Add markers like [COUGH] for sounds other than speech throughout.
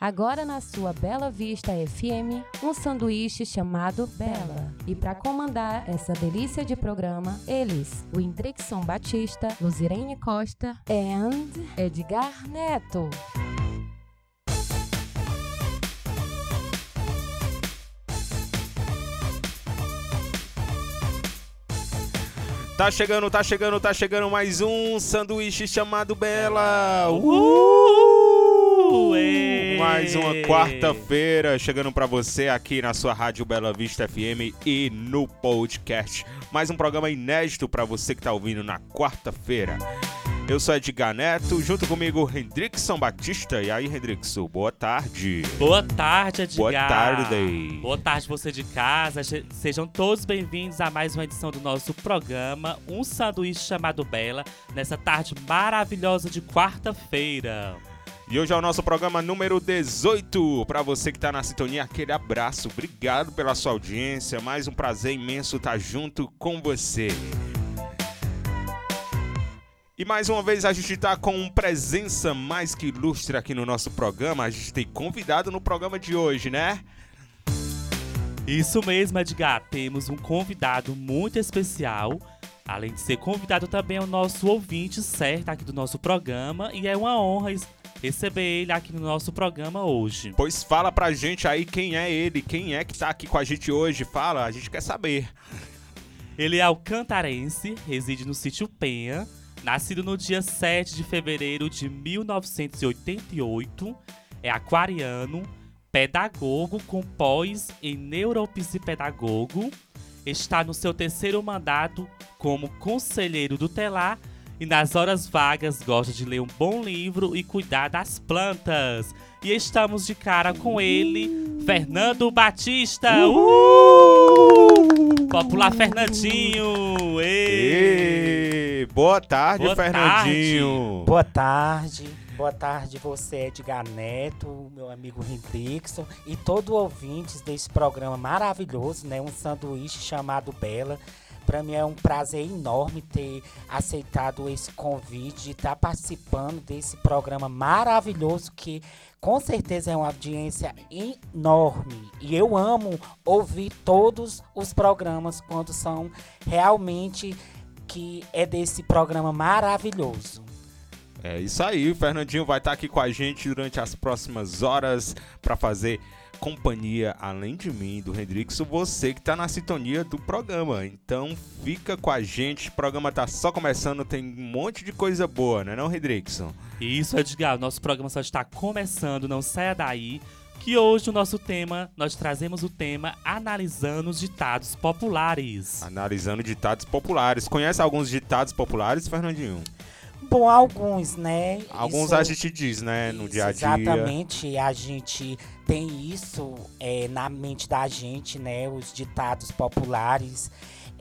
Agora na sua Bela Vista FM, um sanduíche chamado Bela. E para comandar essa delícia de programa, eles, o Indrixon Batista, Luzirene Costa e Edgar Neto. Tá chegando, tá chegando, tá chegando mais um sanduíche chamado Bela. Uh! Mais uma quarta-feira chegando para você aqui na sua rádio Bela Vista FM e no podcast. Mais um programa inédito para você que tá ouvindo na quarta-feira. Eu sou Edgar Neto, junto comigo Hendrickson Batista. E aí, Hendrickson, boa tarde. Boa tarde, Edgar. Boa tarde. Boa tarde, você de casa. Sejam todos bem-vindos a mais uma edição do nosso programa, Um Sanduíche Chamado Bela, nessa tarde maravilhosa de quarta-feira. E hoje é o nosso programa número 18. Para você que está na sintonia, aquele abraço. Obrigado pela sua audiência. Mais um prazer imenso estar junto com você. E mais uma vez a gente está com presença mais que ilustre aqui no nosso programa. A gente tem convidado no programa de hoje, né? Isso mesmo, Edgar. Temos um convidado muito especial. Além de ser convidado, também é o nosso ouvinte certo aqui do nosso programa. E é uma honra receber ele aqui no nosso programa hoje. Pois fala pra gente aí quem é ele, quem é que tá aqui com a gente hoje. Fala, a gente quer saber. Ele é alcantarense, reside no sítio Penha Nascido no dia 7 de fevereiro de 1988, é aquariano, pedagogo com pós em neuropsipedagogo, está no seu terceiro mandato como conselheiro do telar e nas horas vagas gosta de ler um bom livro e cuidar das plantas. E estamos de cara com ele, Fernando Batista. Uh! Popular Fernandinho. Ei! Boa tarde, Boa Fernandinho. Tarde. Boa tarde. Boa tarde, você, Edgar Neto, meu amigo Hendrickson e todo ouvintes desse programa maravilhoso, né? Um sanduíche chamado Bela. Para mim é um prazer enorme ter aceitado esse convite de estar tá participando desse programa maravilhoso que com certeza é uma audiência enorme. E eu amo ouvir todos os programas quando são realmente que é desse programa maravilhoso. É isso aí, o Fernandinho vai estar aqui com a gente durante as próximas horas para fazer companhia, além de mim, do Hendrixo, você que está na sintonia do programa. Então fica com a gente, o programa tá só começando, tem um monte de coisa boa, né não, Hendrixon? Isso, Edgar, nosso programa só está começando, não saia daí que hoje o nosso tema, nós trazemos o tema analisando os ditados populares. Analisando ditados populares. Conhece alguns ditados populares, Fernandinho? Bom, alguns, né? Alguns isso, a gente diz, né, no dia a dia. Exatamente, a gente tem isso é, na mente da gente, né? Os ditados populares.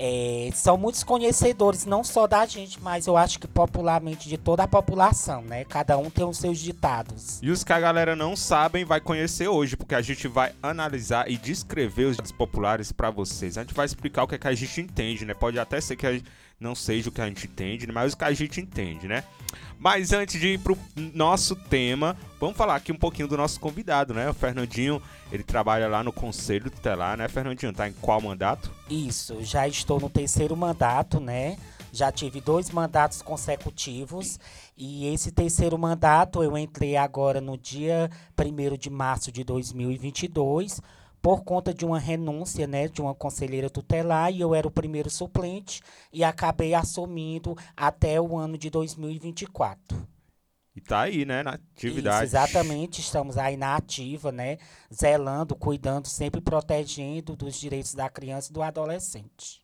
É, são muitos conhecedores, não só da gente, mas eu acho que popularmente de toda a população, né? Cada um tem os seus ditados. E os que a galera não sabem vai conhecer hoje, porque a gente vai analisar e descrever os ditados populares para vocês. A gente vai explicar o que, é que a gente entende, né? Pode até ser que a gente não seja o que a gente entende, né? mas o que a gente entende, né? Mas antes de ir pro nosso tema, vamos falar aqui um pouquinho do nosso convidado, né? O Fernandinho, ele trabalha lá no Conselho Tutelar, né, Fernandinho? Tá em qual mandato? Isso, já estou no terceiro mandato, né? Já tive dois mandatos consecutivos e esse terceiro mandato eu entrei agora no dia 1 de março de 2022 por conta de uma renúncia, né, de uma conselheira tutelar, e eu era o primeiro suplente e acabei assumindo até o ano de 2024. E tá aí, né, na atividade. Isso, exatamente, estamos aí na ativa, né, zelando, cuidando, sempre protegendo dos direitos da criança e do adolescente.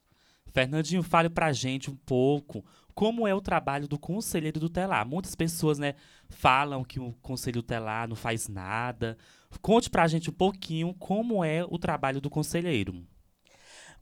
Fernandinho, fale pra gente um pouco como é o trabalho do conselheiro tutelar. Muitas pessoas, né, falam que o conselho tutelar não faz nada. Conte pra gente um pouquinho como é o trabalho do conselheiro.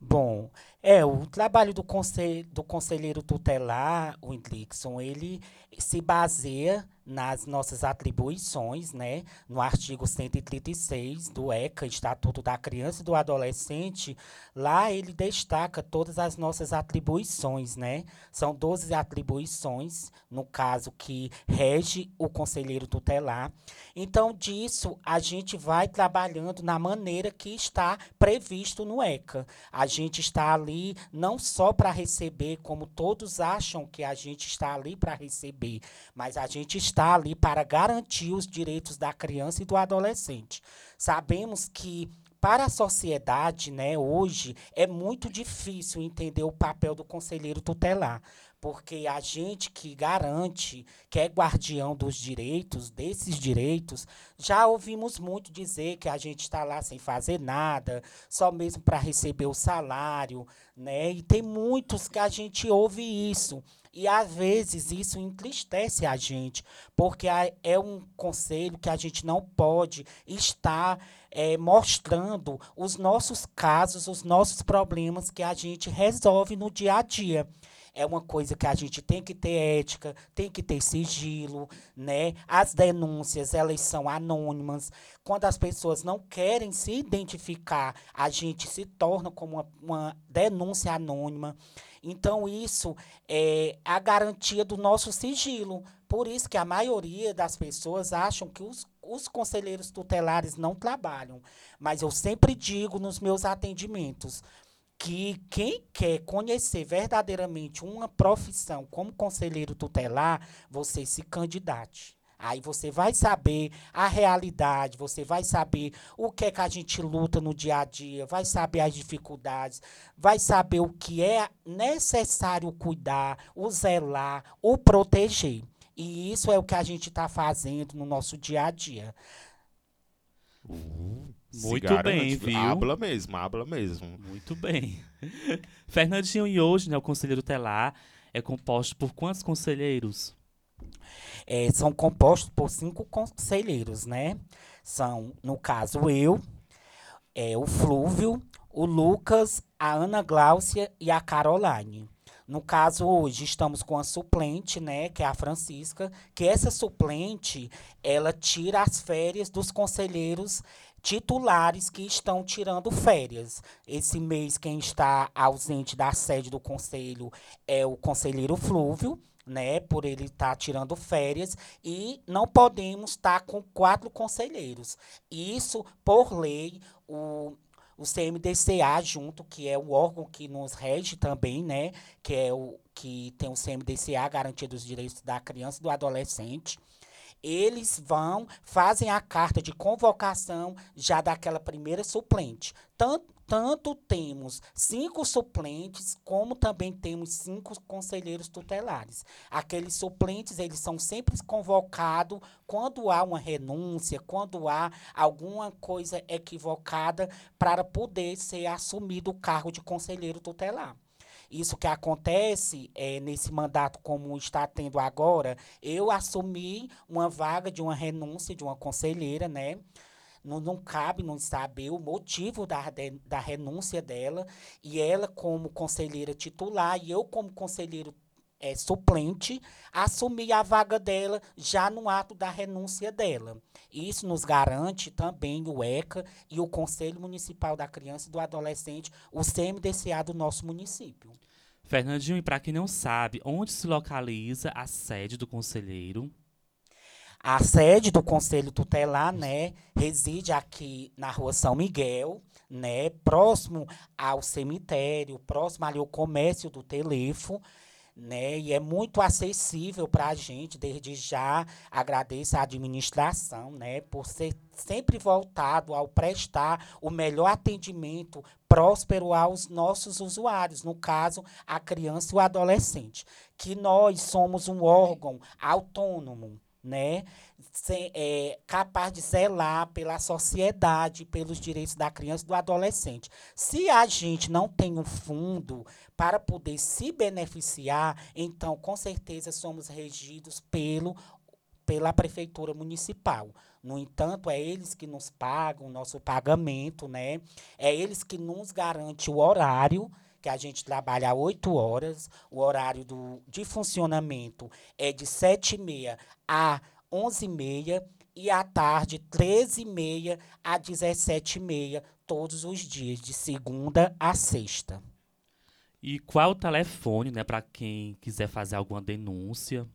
Bom, É, o trabalho do, conselho, do conselheiro tutelar, o Indlixon, ele se baseia nas nossas atribuições, né? No artigo 136 do ECA, Estatuto da Criança e do Adolescente, lá ele destaca todas as nossas atribuições, né? São 12 atribuições, no caso que rege o conselheiro tutelar. Então, disso a gente vai trabalhando na maneira que está previsto no ECA. A gente está ali não só para receber, como todos acham que a gente está ali para receber, mas a gente está está ali para garantir os direitos da criança e do adolescente. Sabemos que para a sociedade, né, hoje é muito difícil entender o papel do conselheiro tutelar, porque a gente que garante, que é guardião dos direitos, desses direitos, já ouvimos muito dizer que a gente está lá sem fazer nada, só mesmo para receber o salário, né? E tem muitos que a gente ouve isso. E às vezes isso entristece a gente, porque é um conselho que a gente não pode estar é, mostrando os nossos casos, os nossos problemas que a gente resolve no dia a dia é uma coisa que a gente tem que ter ética, tem que ter sigilo, né? As denúncias, elas são anônimas. Quando as pessoas não querem se identificar, a gente se torna como uma, uma denúncia anônima. Então, isso é a garantia do nosso sigilo. Por isso que a maioria das pessoas acham que os, os conselheiros tutelares não trabalham. Mas eu sempre digo nos meus atendimentos que quem quer conhecer verdadeiramente uma profissão como conselheiro tutelar, você se candidate. Aí você vai saber a realidade, você vai saber o que é que a gente luta no dia a dia, vai saber as dificuldades, vai saber o que é necessário cuidar, o zelar, o proteger. E isso é o que a gente está fazendo no nosso dia a dia. Uhum. Muito bem, viu? Habla mesmo, habla mesmo. Muito bem. [LAUGHS] Fernandinho, e hoje, né, o Conselheiro Telar é composto por quantos conselheiros? É, são compostos por cinco conselheiros, né? São, no caso, eu, é, o Flúvio, o Lucas, a Ana Gláucia e a Caroline. No caso, hoje estamos com a suplente, né, que é a Francisca, que essa suplente, ela tira as férias dos conselheiros titulares que estão tirando férias. Esse mês, quem está ausente da sede do conselho é o conselheiro Flúvio, né, por ele estar tá tirando férias e não podemos estar tá com quatro conselheiros. Isso, por lei, o, o CMDCA junto, que é o órgão que nos rege também, né, que é o que tem o CMDCA, Garantia dos Direitos da Criança e do Adolescente, eles vão, fazem a carta de convocação já daquela primeira suplente. Tanto, tanto temos cinco suplentes, como também temos cinco conselheiros tutelares. Aqueles suplentes, eles são sempre convocados quando há uma renúncia, quando há alguma coisa equivocada para poder ser assumido o cargo de conselheiro tutelar. Isso que acontece é, nesse mandato como está tendo agora, eu assumi uma vaga de uma renúncia de uma conselheira, né? Não, não cabe não saber o motivo da, da renúncia dela. E ela, como conselheira titular, e eu, como conselheiro é, suplente, assumir a vaga dela já no ato da renúncia dela. Isso nos garante também o ECA e o Conselho Municipal da Criança e do Adolescente, o CMDCA do nosso município. Fernandinho, e para quem não sabe, onde se localiza a sede do conselheiro? A sede do Conselho Tutelar, né, reside aqui na Rua São Miguel, né, próximo ao cemitério, próximo ali ao comércio do telefone, né? E é muito acessível para a gente. Desde já agradeço a administração, né, por ser sempre voltado ao prestar o melhor atendimento próspero aos nossos usuários, no caso, a criança e o adolescente. Que nós somos um órgão autônomo, né? Sem, é, capaz de zelar pela sociedade, pelos direitos da criança e do adolescente. Se a gente não tem um fundo para poder se beneficiar, então com certeza somos regidos pelo pela prefeitura municipal. No entanto, é eles que nos pagam o nosso pagamento, né? É eles que nos garante o horário que a gente trabalha 8 horas. O horário do, de funcionamento é de 7h30 a 11h30 e à tarde, 13h30 a 17h30, todos os dias, de segunda a sexta. E qual o telefone, né, para quem quiser fazer alguma denúncia?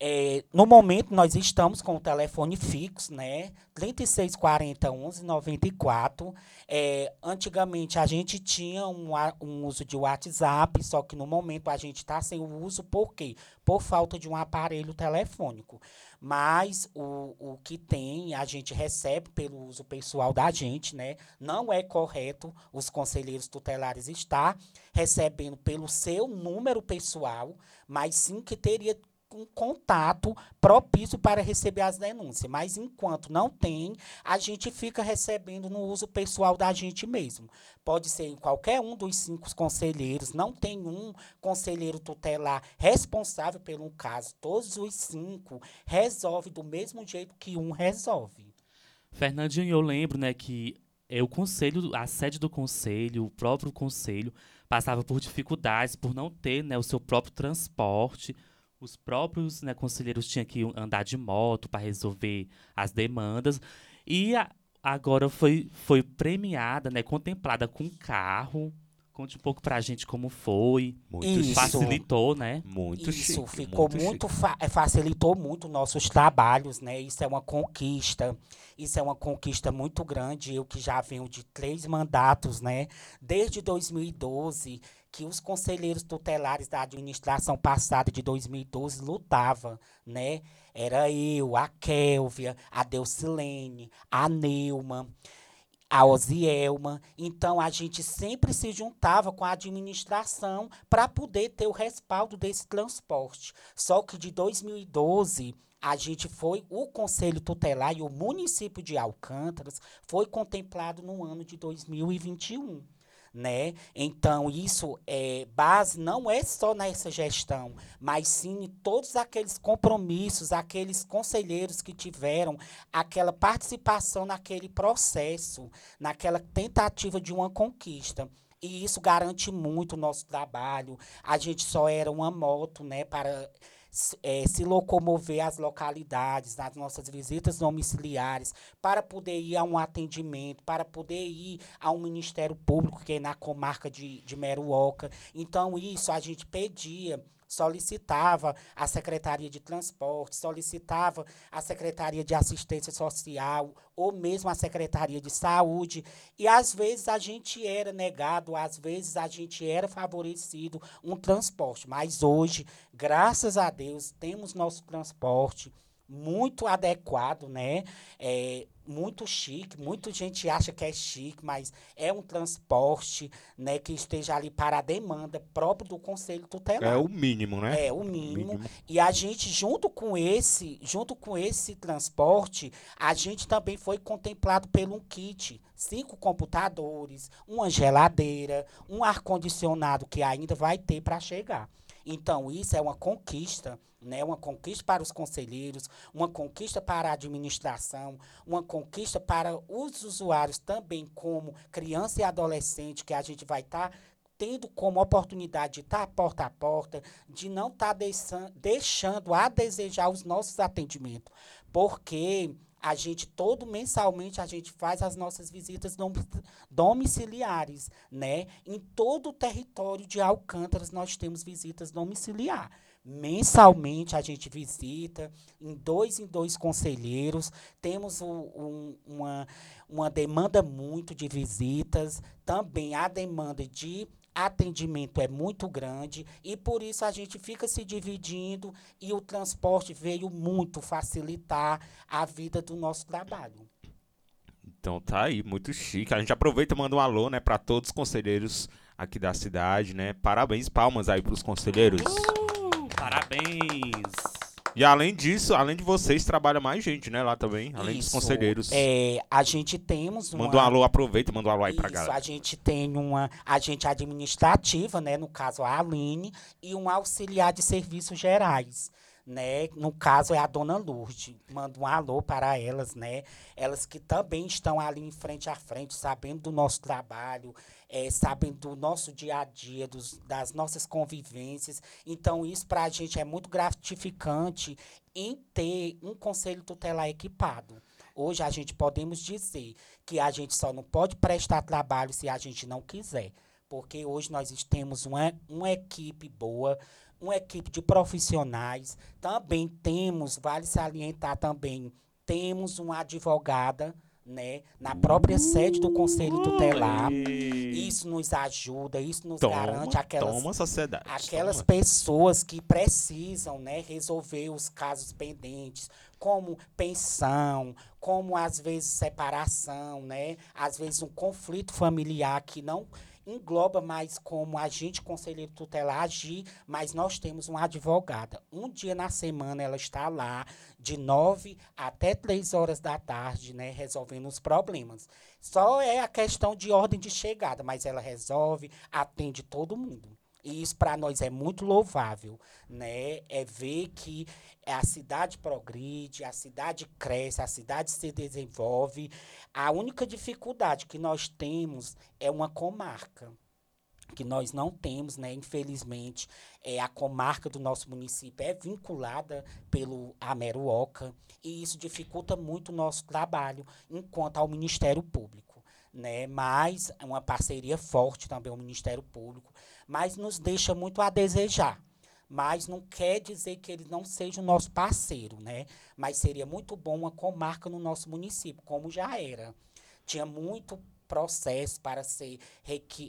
É, no momento, nós estamos com o telefone fixo, né? 3640 1194. É, antigamente, a gente tinha um, um uso de WhatsApp, só que no momento a gente está sem o uso, por quê? Por falta de um aparelho telefônico. Mas o, o que tem, a gente recebe pelo uso pessoal da gente, né? Não é correto os conselheiros tutelares estar recebendo pelo seu número pessoal, mas sim que teria um contato propício para receber as denúncias. Mas enquanto não tem, a gente fica recebendo no uso pessoal da gente mesmo. Pode ser em qualquer um dos cinco conselheiros, não tem um conselheiro tutelar responsável pelo caso. Todos os cinco resolvem do mesmo jeito que um resolve. Fernandinho, eu lembro, né, que é o conselho, a sede do conselho, o próprio conselho passava por dificuldades por não ter, né, o seu próprio transporte os próprios né, conselheiros tinham que andar de moto para resolver as demandas. E a, agora foi, foi premiada, né, contemplada com carro. Conte um pouco pra gente como foi. Muito Isso. Facilitou, né? Muito Isso chique, ficou muito muito, fa- eh, facilitou muito nossos trabalhos, né? Isso é uma conquista. Isso é uma conquista muito grande. Eu que já venho de três mandatos, né? Desde 2012, que os conselheiros tutelares da administração passada de 2012 lutavam, né? Era eu, a Kélvia, a Delcilene, a Neuma a Osielma. Então, a gente sempre se juntava com a administração para poder ter o respaldo desse transporte. Só que de 2012, a gente foi, o Conselho Tutelar e o município de Alcântaras foi contemplado no ano de 2021. Né? Então, isso é base não é só nessa gestão, mas sim em todos aqueles compromissos, aqueles conselheiros que tiveram aquela participação naquele processo, naquela tentativa de uma conquista. E isso garante muito o nosso trabalho. A gente só era uma moto, né, para eh, se locomover às localidades, nas nossas visitas domiciliares, para poder ir a um atendimento, para poder ir a um Ministério Público, que é na comarca de, de Meruoca. Então, isso a gente pedia solicitava a Secretaria de Transporte, solicitava a Secretaria de Assistência Social ou mesmo a Secretaria de Saúde. E às vezes a gente era negado, às vezes a gente era favorecido um transporte. Mas hoje, graças a Deus, temos nosso transporte muito adequado, né? É, muito chique, muita gente acha que é chique, mas é um transporte, né, que esteja ali para a demanda próprio do Conselho Tutelar. É o mínimo, né? É, o mínimo. Mínimo. E a gente, junto com esse, junto com esse transporte, a gente também foi contemplado pelo um kit. Cinco computadores, uma geladeira, um ar-condicionado que ainda vai ter para chegar. Então, isso é uma conquista, né? Uma conquista para os conselheiros, uma conquista para a administração, uma conquista para os usuários também, como criança e adolescente, que a gente vai estar tendo como oportunidade de estar porta a porta, de não estar deixando a desejar os nossos atendimentos. Porque a gente, todo mensalmente, a gente faz as nossas visitas dom- domiciliares, né? Em todo o território de Alcântaras nós temos visitas domiciliar. Mensalmente a gente visita, em dois em dois conselheiros, temos o- um- uma, uma demanda muito de visitas, também a demanda de atendimento é muito grande e por isso a gente fica se dividindo e o transporte veio muito facilitar a vida do nosso trabalho. Então tá aí, muito chique. A gente aproveita e manda um alô, né, pra todos os conselheiros aqui da cidade, né? Parabéns, palmas aí pros conselheiros. Uh, parabéns! E além disso, além de vocês, trabalha mais gente, né, lá também, além dos Isso, conselheiros. É, a gente temos uma Manda um alô, aproveita e manda um alô aí pra Isso, galera. a gente tem uma agente administrativa, né, no caso a Aline, e um auxiliar de serviços gerais. né? No caso é a dona Lourdes. Mando um alô para elas, né? Elas que também estão ali em frente a frente, sabendo do nosso trabalho, é, sabendo do nosso dia a dia, dos, das nossas convivências. Então, isso para a gente é muito gratificante em ter um conselho tutelar equipado. Hoje a gente podemos dizer que a gente só não pode prestar trabalho se a gente não quiser. Porque hoje nós temos uma, uma equipe boa, uma equipe de profissionais. Também temos, vale salientar também, temos uma advogada né, na própria sede do Conselho Tutelar. Isso nos ajuda, isso nos Toma, garante aquelas, toma sociedade. aquelas toma. pessoas que precisam né, resolver os casos pendentes, como pensão, como às vezes separação, né, às vezes um conflito familiar que não engloba mais como agente conselheiro tutelar agir, mas nós temos uma advogada. Um dia na semana ela está lá, de nove até três horas da tarde, né, resolvendo os problemas. Só é a questão de ordem de chegada, mas ela resolve, atende todo mundo. E isso para nós é muito louvável, né? É ver que a cidade progride, a cidade cresce, a cidade se desenvolve. A única dificuldade que nós temos é uma comarca que nós não temos, né? Infelizmente, é a comarca do nosso município é vinculada pelo Ameruoca e isso dificulta muito o nosso trabalho enquanto ao Ministério Público, né? Mas uma parceria forte também o Ministério Público, mas nos deixa muito a desejar. Mas não quer dizer que ele não seja o nosso parceiro, né? Mas seria muito bom uma comarca no nosso município, como já era. Tinha muito processo para ser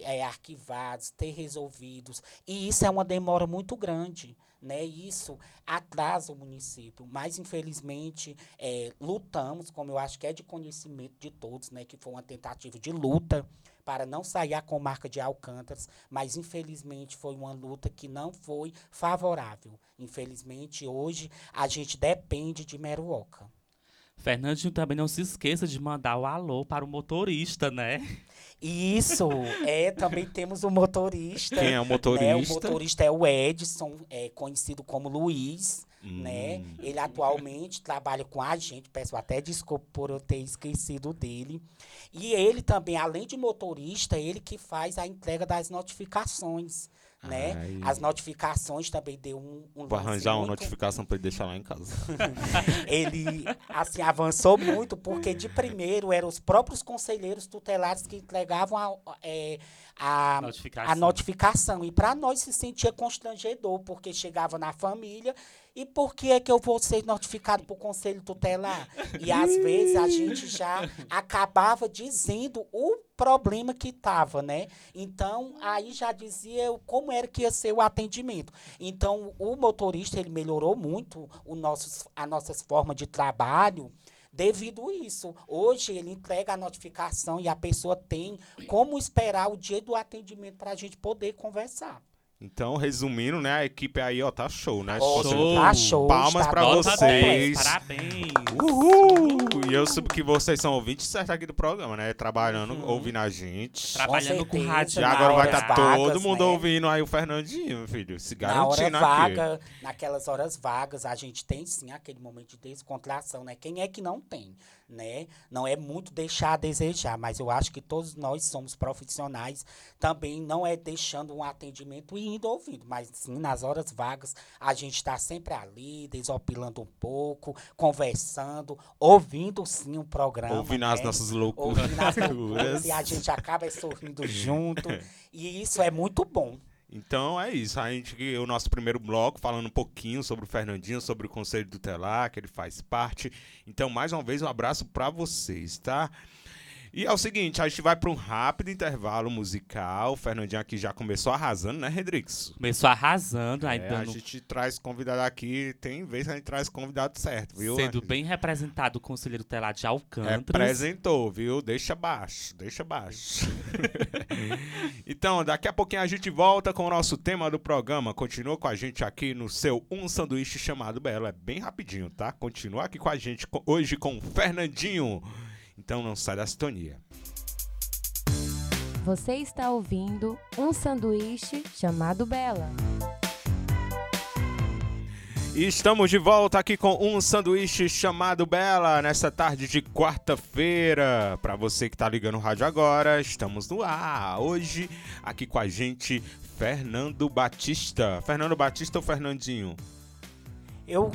é, arquivados, ter resolvidos. E isso é uma demora muito grande. Né? Isso atrasa o município. Mas, infelizmente, é, lutamos, como eu acho que é de conhecimento de todos, né? que foi uma tentativa de luta para não sair a comarca de Alcântaras, mas infelizmente foi uma luta que não foi favorável. Infelizmente, hoje a gente depende de Meruoca. Fernandinho também não se esqueça de mandar o alô para o motorista, né? Isso, é, também temos o motorista. Quem é o né? motorista? O motorista é o Edson, é conhecido como Luiz, Hum. né? Ele atualmente trabalha com a gente, peço até desculpa por eu ter esquecido dele. E ele também, além de motorista, ele que faz a entrega das notificações, né? Ai. As notificações também deu um, um Vou arranjar uma muito- notificação pra ele deixar lá em casa. [LAUGHS] ele assim avançou muito porque de primeiro eram os próprios conselheiros tutelares que entregavam a, é, a, Notificação. a notificação e para nós se sentia constrangedor porque chegava na família e por que é que eu vou ser notificado por conselho tutelar e às [LAUGHS] vezes a gente já acabava dizendo o problema que estava, né? Então, aí já dizia como era que ia ser o atendimento. Então, o motorista, ele melhorou muito o nossos, a nossas formas de trabalho devido a isso. Hoje, ele entrega a notificação e a pessoa tem como esperar o dia do atendimento para a gente poder conversar. Então, resumindo, né? A equipe aí, ó, tá show, né? Você- Show. tá show, Palmas está pra vocês. 10, parabéns. Uhul! E eu soube que vocês são ouvintes certos aqui do programa, né? Trabalhando, Uhum. ouvindo a gente. Trabalhando com certeza, rádio. E agora vai estar todo vagas, mundo né? ouvindo aí o Fernandinho, meu filho. Se Na hora garantindo aqui. vaga, naquelas horas vagas, a gente tem sim aquele momento de descontração, né? Quem é que não tem, né? Não é muito deixar a desejar, mas eu acho que todos nós somos profissionais, também não é deixando um atendimento e indo ouvindo, mas sim nas horas vagas a gente está sempre ali, desopilando um pouco, conversando, ouvindo sim o programa. Ouvindo as né? nossas loucuras. ouvindo as loucuras, e a gente acaba sorrindo junto, [LAUGHS] e isso é muito bom. Então é isso. A gente, o nosso primeiro bloco, falando um pouquinho sobre o Fernandinho, sobre o Conselho Tutelar, que ele faz parte. Então, mais uma vez, um abraço pra vocês, tá? E é o seguinte, a gente vai para um rápido intervalo musical. O Fernandinho aqui já começou arrasando, né, Redrix? Começou arrasando, aí É, a dando, gente traz convidado aqui, tem vez que a gente traz convidado certo, viu? sendo bem representado o conselheiro telar de Alcântara. Representou, viu? Deixa baixo, deixa baixo. [LAUGHS] então, daqui a pouquinho a gente volta com o nosso tema do programa. Continua com a gente aqui no seu Um Sanduíche Chamado Belo. É bem rapidinho, tá? Continua aqui com a gente hoje com o Fernandinho. Então não sai da sintonia. Você está ouvindo um sanduíche chamado Bela. E estamos de volta aqui com um sanduíche chamado Bela nessa tarde de quarta-feira. Para você que tá ligando o rádio agora, estamos no ar. Hoje aqui com a gente Fernando Batista. Fernando Batista ou Fernandinho? Eu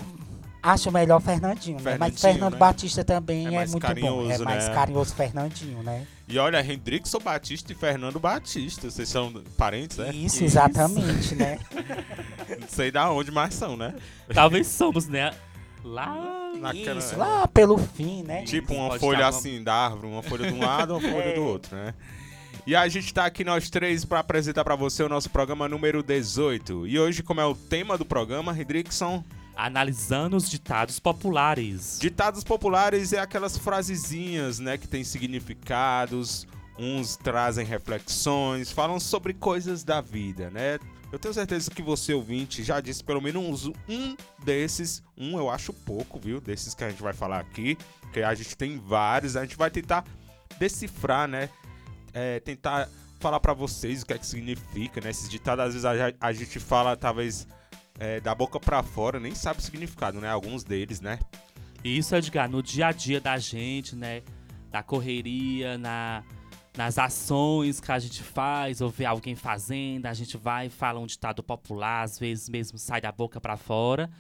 acho melhor Fernandinho, né? Mas Fernandinho, Fernando né? Batista também É é, mais muito bom. É carinhoso, mais né? carinhoso Fernandinho, né? E olha, Hendrickson Batista e Fernando Batista. Vocês são parentes, né? Isso, exatamente, né? [LAUGHS] Não sei da onde, mas são, né? Talvez somos, né? Lá. Naquela- Isso, lá pelo fim, né? Tipo uma Pode folha uma- assim da árvore, uma folha de um lado, uma [LAUGHS] folha É. do outro, né? E a gente tá aqui nós três para apresentar para você o nosso programa número 18. E hoje, como é o tema do programa, Hendrickson, Analisando os ditados populares. ditados populares é aquelas frasezinhas, né, que tem significados, uns trazem reflexões, falam sobre coisas da vida, né? Eu tenho certeza que você, ouvinte, já disse pelo menos um desses, um eu acho pouco, viu? Desses que a gente vai falar aqui, que a gente tem vários, a gente vai tentar decifrar, né? É, tentar falar pra vocês o que é que significa, né? Esses ditados, às vezes a, a gente fala, talvez, é, da boca pra fora, nem sabe o significado, né? Alguns deles, né? Isso, Edgar, no dia a dia da gente, né? Na correria, na, nas ações que a gente faz, ou vê alguém fazendo, a gente vai e fala um ditado popular, às vezes mesmo sai da boca pra fora.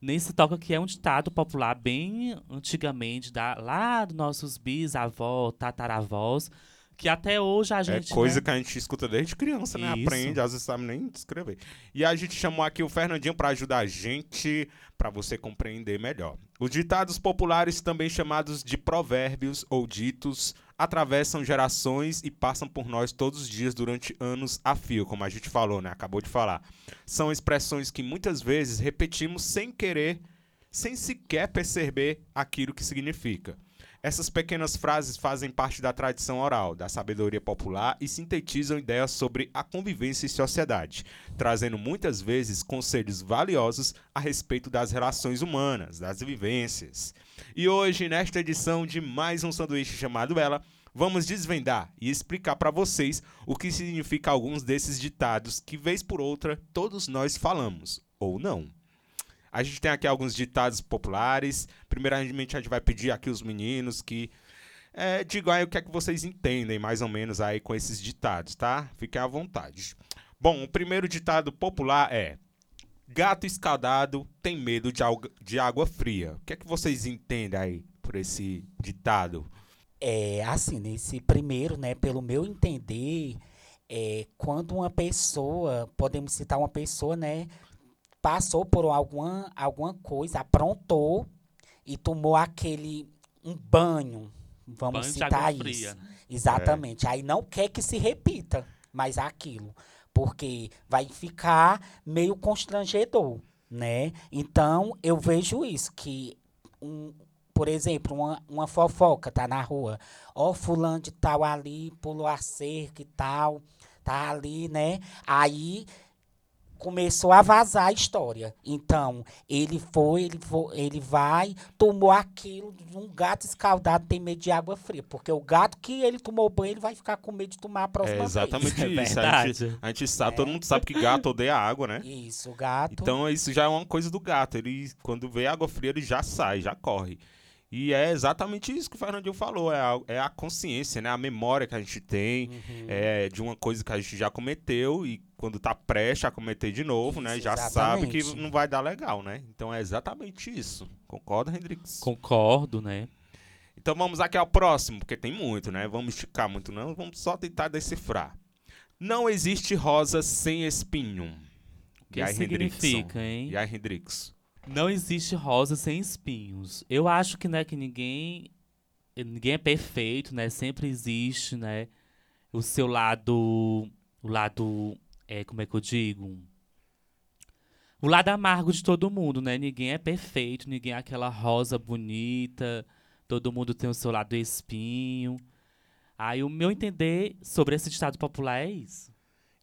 Nem se toca que é um ditado popular bem antigamente, da, lá dos nossos bisavós, tataravós, que até hoje a gente. É coisa né, que a gente escuta desde criança, né? Isso. Aprende, às vezes sabe nem escrever. E a gente chamou aqui o Fernandinho para ajudar a gente, para você compreender melhor. Os ditados populares, também chamados de provérbios ou ditos, atravessam gerações e passam por nós todos os dias durante anos a fio, como a gente falou, né? Acabou de falar. São expressões que muitas vezes repetimos sem querer, sem sequer perceber aquilo que significa. Essas pequenas frases fazem parte da tradição oral, da sabedoria popular e sintetizam ideias sobre a convivência e sociedade, trazendo muitas vezes conselhos valiosos a respeito das relações humanas, das vivências. E hoje, nesta edição de mais um sanduíche chamado Ela, vamos desvendar e explicar para vocês o que significa alguns desses ditados que, vez por outra, todos nós falamos, ou não. A gente tem aqui alguns ditados populares. Primeiramente, a gente vai pedir aqui os meninos que é, digam aí o que é que vocês entendem, mais ou menos, aí com esses ditados, tá? Fiquem à vontade. Bom, o primeiro ditado popular é: Gato escaldado tem medo de, de água fria. O que é que vocês entendem aí por esse ditado? É, assim, nesse primeiro, né, pelo meu entender, é, quando uma pessoa, podemos citar uma pessoa, né, passou por alguma, alguma coisa, aprontou e tomou aquele, um banho, vamos banho citar isso. fria. Exatamente. Aí não quer que se repita mais aquilo, porque vai ficar meio constrangedor, né? Então, eu vejo isso, que, um, por exemplo, uma, uma fofoca tá na rua, ó, fulano de tal ali, pulou a cerca e tal, tá ali, né? Aí começou a vazar a história. Então, ele foi, ele foi, ele vai, tomou aquilo, um gato escaldado tem medo de água fria, porque o gato que ele tomou banho, ele vai ficar com medo de tomar a próxima É exatamente vez. [LAUGHS] É isso. A verdade. gente, a gente sabe, todo mundo sabe que gato odeia água, né? Isso, gato. Então isso já é uma coisa do gato. Ele, quando vê água fria, ele já sai, já corre. E é exatamente isso que o Fernandinho falou. É a, é a consciência, né? A memória que a gente tem Uhum. é, de uma coisa que a gente já cometeu e quando tá prestes a cometer de novo, né? Isso, Já sabe que exatamente. não vai dar legal, né? Então é exatamente isso. Concorda, Hendrix? Concordo, né? Então vamos aqui ao próximo, porque tem muito, né? Vamos esticar muito, não. Vamos só tentar decifrar. Não existe rosa sem espinho. O que E aí, significa, hein? E aí, Hendrix? Não existe rosa sem espinhos. Eu acho que, né, que ninguém ninguém é perfeito, né? Sempre existe, né, o seu lado o lado é, como é que eu digo? O lado amargo de todo mundo, né? Ninguém é perfeito, ninguém é aquela rosa bonita, todo mundo tem o seu lado espinho. Aí o meu entender sobre esse ditado popular é isso.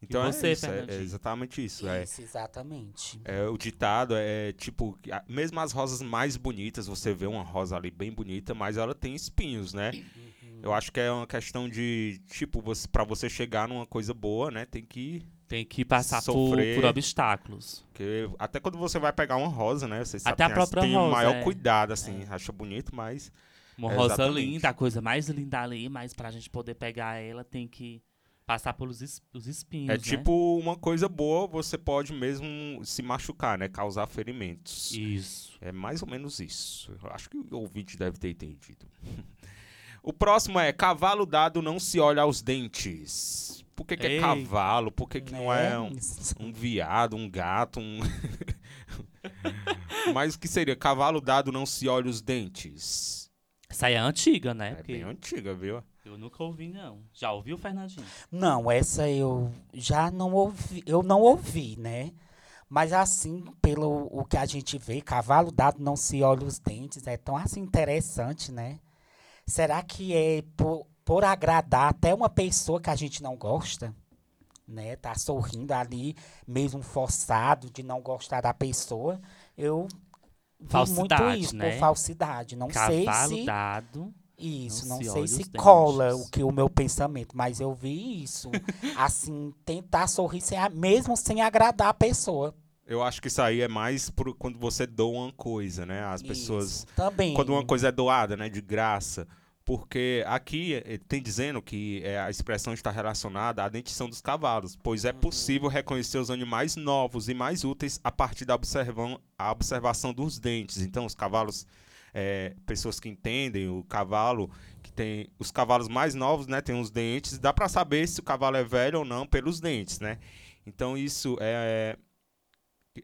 Então você, é, isso, é- é, exatamente isso. É, Isso, exatamente. é, o ditado é tipo, mesmo as rosas mais bonitas, você vê uma rosa ali bem bonita, mas ela tem espinhos, né? Eu acho que é uma questão de, tipo, você, para você chegar numa coisa boa, né, tem que Tem que passar por, por obstáculos. Porque até quando você vai pegar uma rosa, né? Você sabe Até a que própria tem rosa, maior é. cuidado, assim. Acha bonito, mas Uma É, rosa exatamente. linda, a coisa mais linda ali, mas pra gente poder pegar ela tem que passar pelos es- os espinhos, é né? tipo uma coisa boa, você pode mesmo se machucar, né? Causar ferimentos. Isso. É mais ou menos isso. Eu acho que o ouvinte deve ter entendido. [LAUGHS] o próximo é cavalo dado não se olha aos dentes. Por que, que é cavalo? Por que, que não é um, um viado, um gato, um. [LAUGHS] Mas o que seria? Cavalo dado não se olha os dentes. Essa aí é antiga, né? É Porque bem antiga, viu? eu nunca ouvi, não. Já ouviu, Fernandinho? Não, essa eu já não ouvi, eu não ouvi, né? Mas assim, pelo o que a gente vê, cavalo dado não se olha os dentes, é tão assim interessante, né? Será que é por, por agradar até uma pessoa que a gente não gosta? Né? Tá sorrindo ali, mesmo forçado de não gostar da pessoa. Eu vi muito Falsidade, isso, né? por falsidade. Não Cavalo sei se dado. isso, Não não, se sei se dentes. cola o que o meu pensamento, mas eu vi isso. [LAUGHS] assim, tentar sorrir sem a- mesmo sem agradar a pessoa. Eu acho que isso aí é mais por quando você doa uma coisa, né? As pessoas. Isso, também. Quando uma coisa é doada, né? De graça. Porque aqui eh, tem dizendo que eh, a expressão está relacionada à dentição dos cavalos, pois Uhum. é possível reconhecer os animais novos e mais úteis a partir da observam, a observação dos dentes. Então, os cavalos, eh, pessoas que entendem o cavalo, que tem os cavalos mais novos, né? Tem os dentes, dá para saber se o cavalo é velho ou não pelos dentes, né? Então, isso é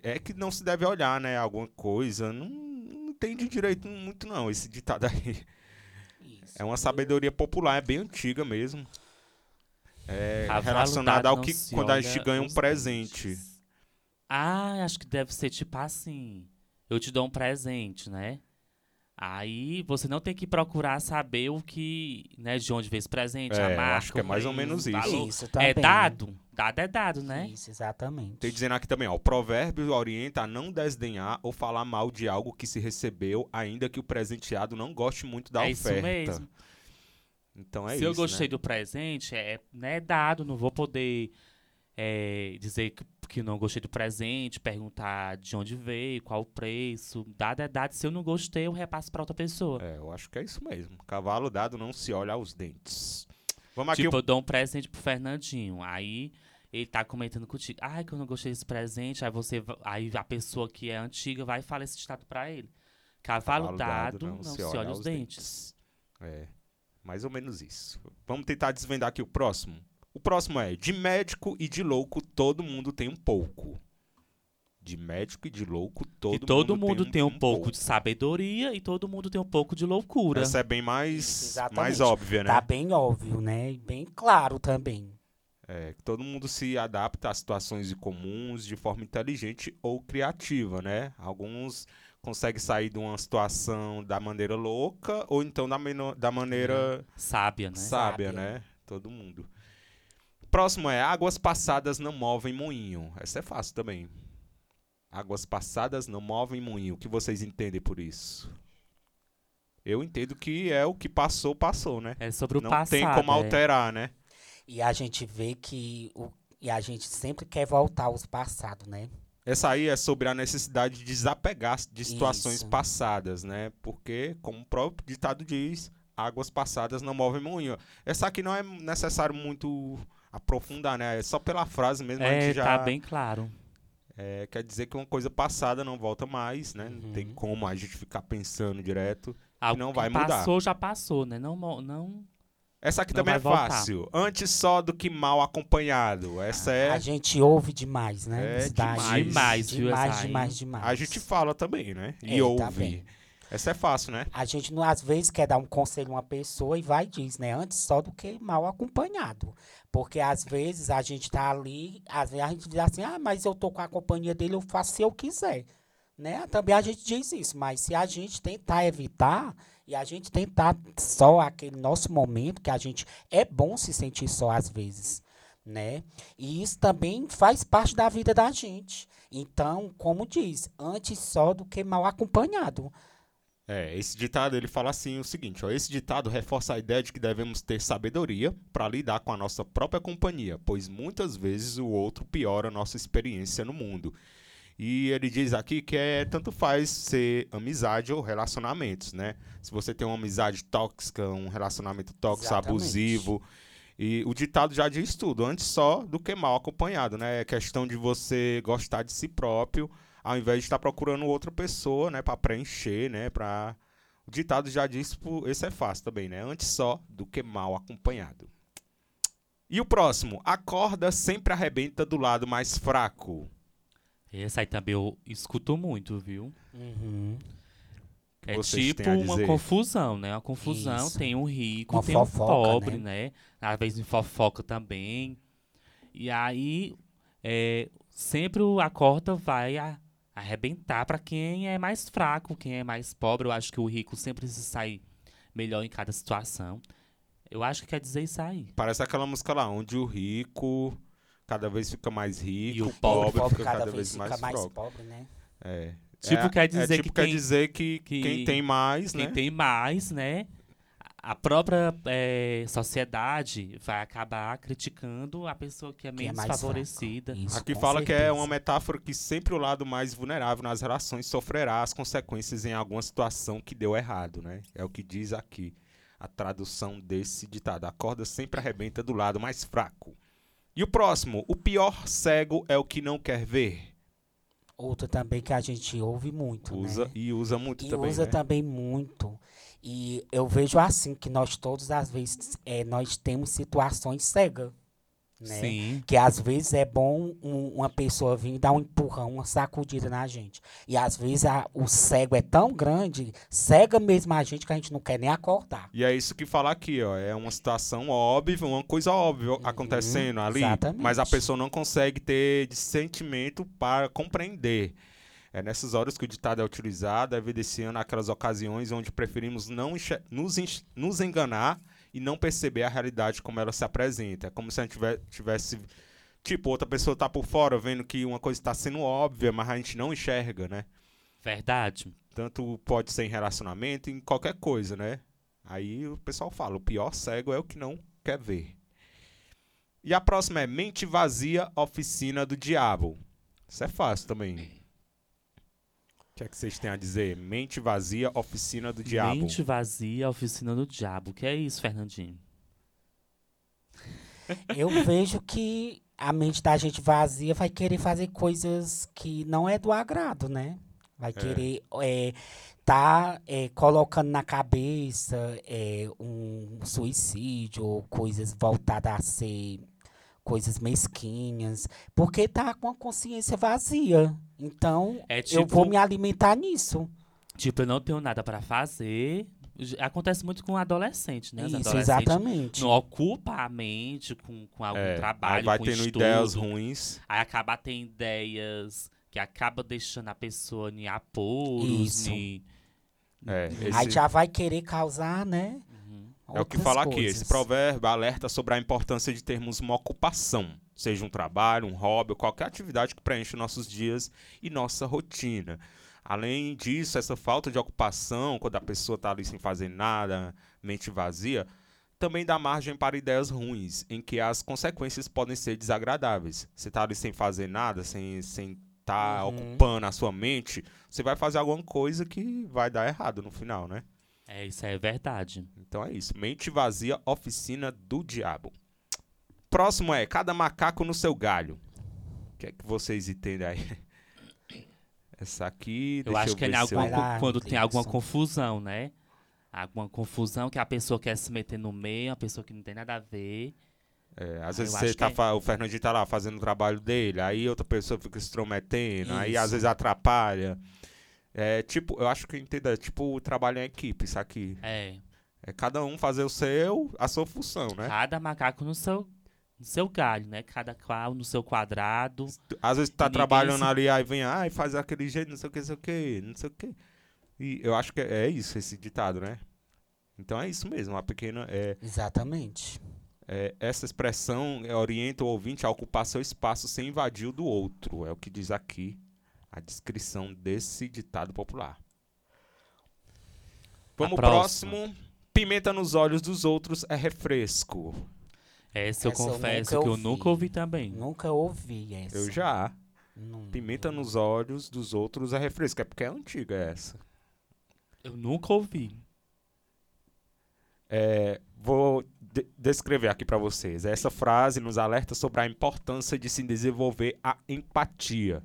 é que não se deve olhar, né? Alguma coisa. Não, não entende direito muito, não, esse ditado aí. É uma sabedoria popular, é bem antiga mesmo. É relacionada ao que quando a gente ganha um presente. dentes. Ah, acho que deve ser tipo assim. Eu te dou um presente, né? Aí você não tem que procurar saber o que, né, de onde veio esse presente, É, a marca, acho que é mais ou menos isso. valor. Isso É também. dado? Dado é dado, né? Isso, exatamente. Tem dizendo aqui também, ó, o provérbio orienta a não desdenhar ou falar mal de algo que se recebeu, ainda que o presenteado não goste muito da é isso oferta. mesmo. Então é Se isso. eu gostei né? do presente, é né, dado, não vou poder é, dizer que, que não gostei do presente, perguntar de onde veio, qual o preço. Dado é dado. Se eu não gostei, eu repasso pra outra pessoa. É, eu acho que é isso mesmo. Cavalo dado não se olha aos dentes. Vamos. Tipo, eu dou um presente pro Fernandinho. Aí ele tá comentando contigo. Ai, que eu não gostei desse presente. Aí você aí a pessoa que é antiga vai e fala esse ditado pra ele. Cavalo, dado, não, se olha os dentes. É, mais ou menos isso. Vamos tentar desvendar aqui o próximo. O próximo é: de médico e de louco, todo mundo tem um pouco. De médico e de louco, todo e todo mundo, um, tem um, pouco, de sabedoria e todo mundo tem um pouco de loucura. Essa é bem mais, exatamente. mais óbvia, né? Tá bem óbvio, né? E bem claro também. É, que todo mundo se adapta a situações comuns de forma inteligente ou criativa, né? Alguns conseguem sair de uma situação da maneira louca ou então da, da maneira Sábia, né? sábia, Sábia. né? Todo mundo. Próximo é águas passadas não movem moinho. Essa é fácil também. Águas passadas não movem moinho. O que vocês entendem por isso? Eu entendo que é o que passou, passou, né? É sobre o não passado. tem como é. alterar, né? E a gente vê que o, e a gente sempre quer voltar aos passados, né? Essa aí é sobre a necessidade de desapegar de situações Isso. passadas, né? Porque, como o próprio ditado diz, águas passadas não movem moinho. Essa aqui não é necessário muito aprofundar, né? É só pela frase mesmo a É, gente já tá bem claro. É, quer dizer que uma coisa passada não volta mais, né? Não tem Uhum. como a gente ficar pensando direto. Algo não que vai mudar. passou, já passou, né? Não, não... Essa aqui Não também é voltar. fácil. Antes só do que mal acompanhado. Essa é A gente ouve demais, né? É demais. Demais, demais, demais, demais. a gente fala também, né? E É, ouve. tá. Essa é fácil, né? A gente, às vezes, quer dar um conselho a uma pessoa e vai e diz, né? Antes só do que mal acompanhado. Porque, às vezes, a gente tá ali, às vezes a gente diz assim, ah, mas eu tô com a companhia dele, eu faço se eu quiser. Né? Também a gente diz isso, mas se a gente tentar evitar e a gente tentar só aquele nosso momento, que a gente é bom se sentir só às vezes, né? E isso também faz parte da vida da gente. Então, como diz, antes só do que mal acompanhado. É, esse ditado ele fala assim o seguinte, ó, esse ditado reforça a ideia de que devemos ter sabedoria para lidar com a nossa própria companhia, pois muitas vezes o outro piora a nossa experiência no mundo. E ele diz aqui que é tanto faz ser amizade ou relacionamentos, né? Se você tem uma amizade tóxica, um relacionamento tóxico, Exatamente. abusivo, e o ditado já diz tudo, antes só do que mal acompanhado, né? É questão de você gostar de si próprio, ao invés de estar procurando outra pessoa, né, para preencher, né, para o ditado já diz, esse é fácil também, né? Antes só do que mal acompanhado. E o próximo, a corda sempre arrebenta do lado mais fraco. Esse aí também eu escuto muito, viu? Uhum. É Vocês tipo uma confusão, né? Uma confusão, Isso. tem um rico, Uma tem um fofoca, pobre, né? Às vezes em fofoca também. E aí, é, sempre o- a corda vai a- arrebentar para quem é mais fraco, quem é mais pobre. Eu acho que o rico sempre se sai melhor em cada situação. Eu acho que quer dizer isso aí. Parece aquela música lá, onde o rico cada vez fica mais rico, E o pobre pobre, fica cada, vez fica mais, mais fraco. pobre, né? É. Tipo, É- quer é dizer tipo que quer quem- dizer que, que- quem tem mais, Quem né? tem mais, né? A própria é, sociedade vai acabar criticando a pessoa que é Que é menos mais favorecida. Isso, Aqui fala que é certeza. uma metáfora que sempre o lado mais vulnerável nas relações sofrerá as consequências em alguma situação que deu errado, né? É o que diz aqui a tradução desse ditado. A corda sempre arrebenta do lado mais fraco. E o próximo, o pior cego é o que não quer ver. Outra também que a gente ouve muito, Usa né? e usa muito E também, usa né? também muito. E eu vejo assim, que nós todos, às vezes, é, nós temos situações cegas. Né? Sim. Que às vezes é bom um- uma pessoa vir dar um empurrão, uma sacudida na gente. E às vezes a- o cego é tão grande, cega mesmo a gente que a gente não quer nem acordar. E é isso que fala aqui, ó. É uma situação óbvia, uma coisa óbvia acontecendo ali. Uhum. exatamente. Mas a pessoa não consegue ter dissentimento para compreender. É nessas horas que o ditado é utilizado, evidenciando aquelas ocasiões onde preferimos não nos, nos enganar e não perceber a realidade como ela se apresenta. É como se a gente tivesse. Tipo, outra pessoa tá por fora vendo que uma coisa está sendo óbvia, mas a gente não enxerga, né? Verdade. Tanto pode ser em relacionamento, em qualquer coisa, né? Aí o pessoal fala, o pior cego é o que não quer ver. E a próxima é mente vazia, oficina do diabo. Isso é fácil também. O que é que vocês têm a dizer? Mente vazia, oficina do diabo. Mente vazia, oficina do diabo. O que é isso, Fernandinho? Eu vejo que a mente da gente vazia vai querer fazer coisas que não é do agrado, né? Vai querer é, tá é, colocando na cabeça é, um suicídio ou coisas voltadas a ser coisas mesquinhas, porque tá com a consciência vazia. Então, É eu vou tipo- me alimentar nisso. Tipo, eu não tenho nada para fazer. Acontece muito com adolescente, né? Os Isso, exatamente. Não ocupa a mente com, com algum É, trabalho, aí vai com tendo estudo. ideias ruins. Aí acaba tendo ideias que acaba deixando a pessoa em apuros, Isso. em- É, Aí esse- já vai querer causar, né? É o que fala aqui. coisas. Esse provérbio alerta sobre a importância de termos uma ocupação, seja um trabalho, um hobby, ou qualquer atividade que preenche nossos dias e nossa rotina. Além disso, essa falta de ocupação, quando a pessoa está ali sem fazer nada, mente vazia, também dá margem para ideias ruins, em que as consequências podem ser desagradáveis. Você está ali sem fazer nada, sem estar tá Uhum. ocupando a sua mente, você vai fazer alguma coisa que vai dar errado no final, né? É, isso é verdade. Então é isso. Mente vazia, oficina do diabo. Próximo é cada macaco no seu galho. O que é que vocês entendem aí? [LAUGHS] Essa aqui. Eu acho que é alguma, eu- quando tem alguma confusão, né? Alguma confusão que a pessoa quer se meter no meio, a pessoa que não tem nada a ver. É, às eu vezes você tá que é- o Fernandinho tá lá fazendo o trabalho dele, aí outra pessoa fica se intrometendo, aí às vezes atrapalha. É tipo, eu acho que entenda, é tipo o trabalho em equipe, isso aqui. É. É cada um fazer o seu, a sua função, né? Cada macaco no seu, no seu galho, né? Cada qual no seu quadrado. Às vezes tá trabalhando se- ali, aí vem, ai, faz aquele jeito, não sei o que, não sei o que, não sei o que. E eu acho que é, é isso, esse ditado, né? Então é isso mesmo, a pequena. É, Exatamente. é, essa expressão orienta o ouvinte a ocupar seu espaço sem invadir o do outro. É o que diz aqui a descrição desse ditado popular. Vamos pro próximo. Pimenta nos olhos dos outros é refresco. Essa eu Essa eu confesso nunca que eu nunca ouvi também. Nunca ouvi essa. Eu já. Não. Pimenta nos olhos dos outros é refresco. É porque é antiga essa. Eu nunca ouvi. É, vou de- descrever aqui para vocês. Essa frase nos alerta sobre a importância de se desenvolver a empatia.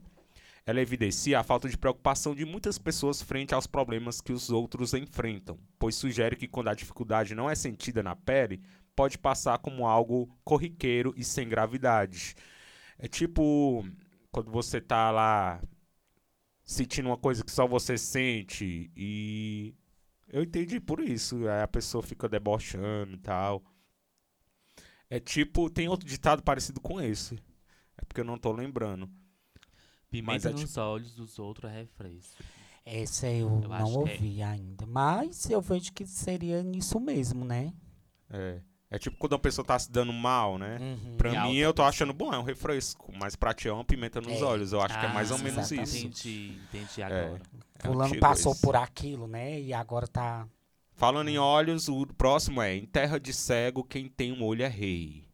Ela evidencia a falta de preocupação de muitas pessoas frente aos problemas que os outros enfrentam, pois sugere que quando a dificuldade não é sentida na pele, pode passar como algo corriqueiro e sem gravidade. É tipo quando você tá lá sentindo uma coisa que só você sente e eu entendi por isso. A pessoa fica debochando e tal. É tipo, tem outro ditado parecido com esse. É porque eu não tô lembrando. Pimenta é nos olhos dos outros é refresco. Essa eu, Eu não é. ouvi ainda. Mas eu vejo que seria nisso mesmo, né? É. É tipo quando a pessoa tá se dando mal, né? Uhum. Pra E a mim, eu tô pessoa? achando bom, é um refresco. Mas pra ti é uma pimenta nos É. olhos. Eu acho que é Ah, mais ou menos exatamente. isso. Entendi, entendi agora. É Fulano antigo passou esse. por aquilo, né? E agora tá. Falando em olhos, o próximo é Em terra de cego, quem tem um olho é rei.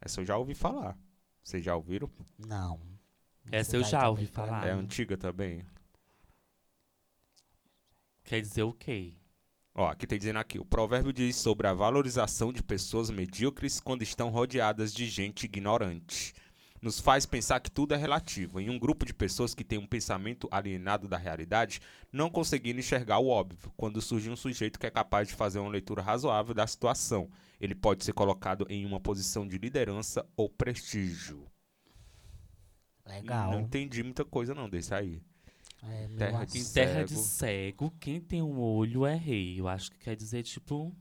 Essa eu já ouvi falar. Vocês já ouviram? Não. Essa eu já ouvi pra falar. É antiga também. Quer dizer o quê? Ó, aqui tem dizendo aqui, o provérbio diz sobre a valorização de pessoas medíocres quando estão rodeadas de gente ignorante. Nos faz pensar que tudo é relativo. Em um grupo de pessoas que tem um pensamento alienado da realidade, não conseguindo enxergar o óbvio. Quando surge um sujeito que é capaz de fazer uma leitura razoável da situação, ele pode ser colocado em uma posição de liderança ou prestígio. Legal. Não entendi muita coisa não desse aí. É, Terra de Em terra de Cego. cego, quem tem um olho é rei. Eu acho que quer dizer, tipo.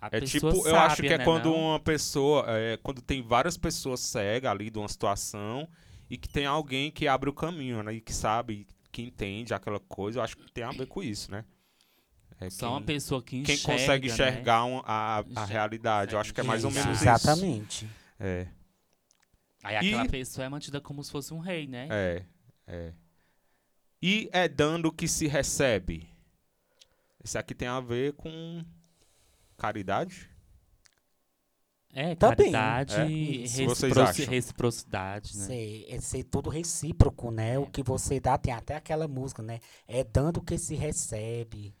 A É tipo, eu acho sábia, que é né, quando não? uma pessoa, é, quando tem várias pessoas cegas ali de uma situação e que tem alguém que abre o caminho, né? E que sabe, que entende aquela coisa, eu acho que tem a ver com isso, né? É Só uma quem, pessoa que quem enxerga, consegue né? enxergar um- a, a realidade, eu acho que é mais ou menos enxergar. isso. Exatamente. É, Aí aquela E- pessoa é mantida como se fosse um rei, né? é, é. E é dando que se recebe. Esse aqui tem a ver com caridade? É, Também. caridade, É. e Isso. Reciproci- acham? reciprocidade, né? Ser, é ser tudo recíproco, né? O que você dá, tem até aquela música, né? É dando que se recebe.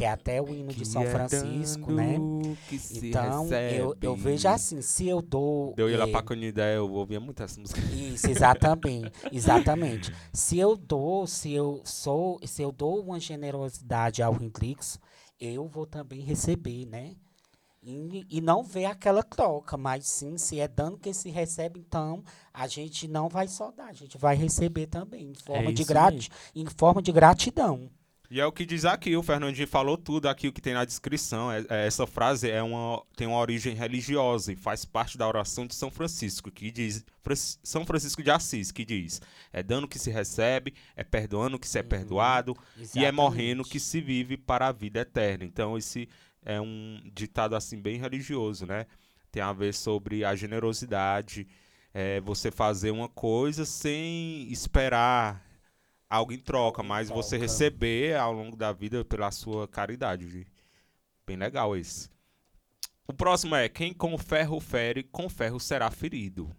Que é até o hino de São é Francisco, né? dando Então, eu, eu vejo assim, se eu dou. Deu lá eh, pra Canidé, eu ouvia muito essa música. Isso, exatamente, [LAUGHS] exatamente. Se eu dou, se eu sou, se eu dou uma generosidade ao Hendrix, eu vou também receber, né? E, e não ver aquela troca, mas sim, se é dano que se recebe, então a gente não vai só dar, a gente vai receber também, em forma, de, isso grati em forma de gratidão. E é o que diz aqui, o Fernandinho falou tudo aqui, o que tem na descrição. É, é, essa frase é uma, tem uma origem religiosa e faz parte da oração de São Francisco, que diz. São Francisco de Assis, que diz: é dando que se recebe, é perdoando que se é perdoado, e é morrendo que se vive para a vida eterna. Então, esse é um ditado assim bem religioso, né? Tem a ver sobre a generosidade, é, você fazer uma coisa sem esperar algo em troca, mas você troca. receber ao longo da vida pela sua caridade. Bem legal esse. O próximo é quem com ferro fere, com ferro será ferido.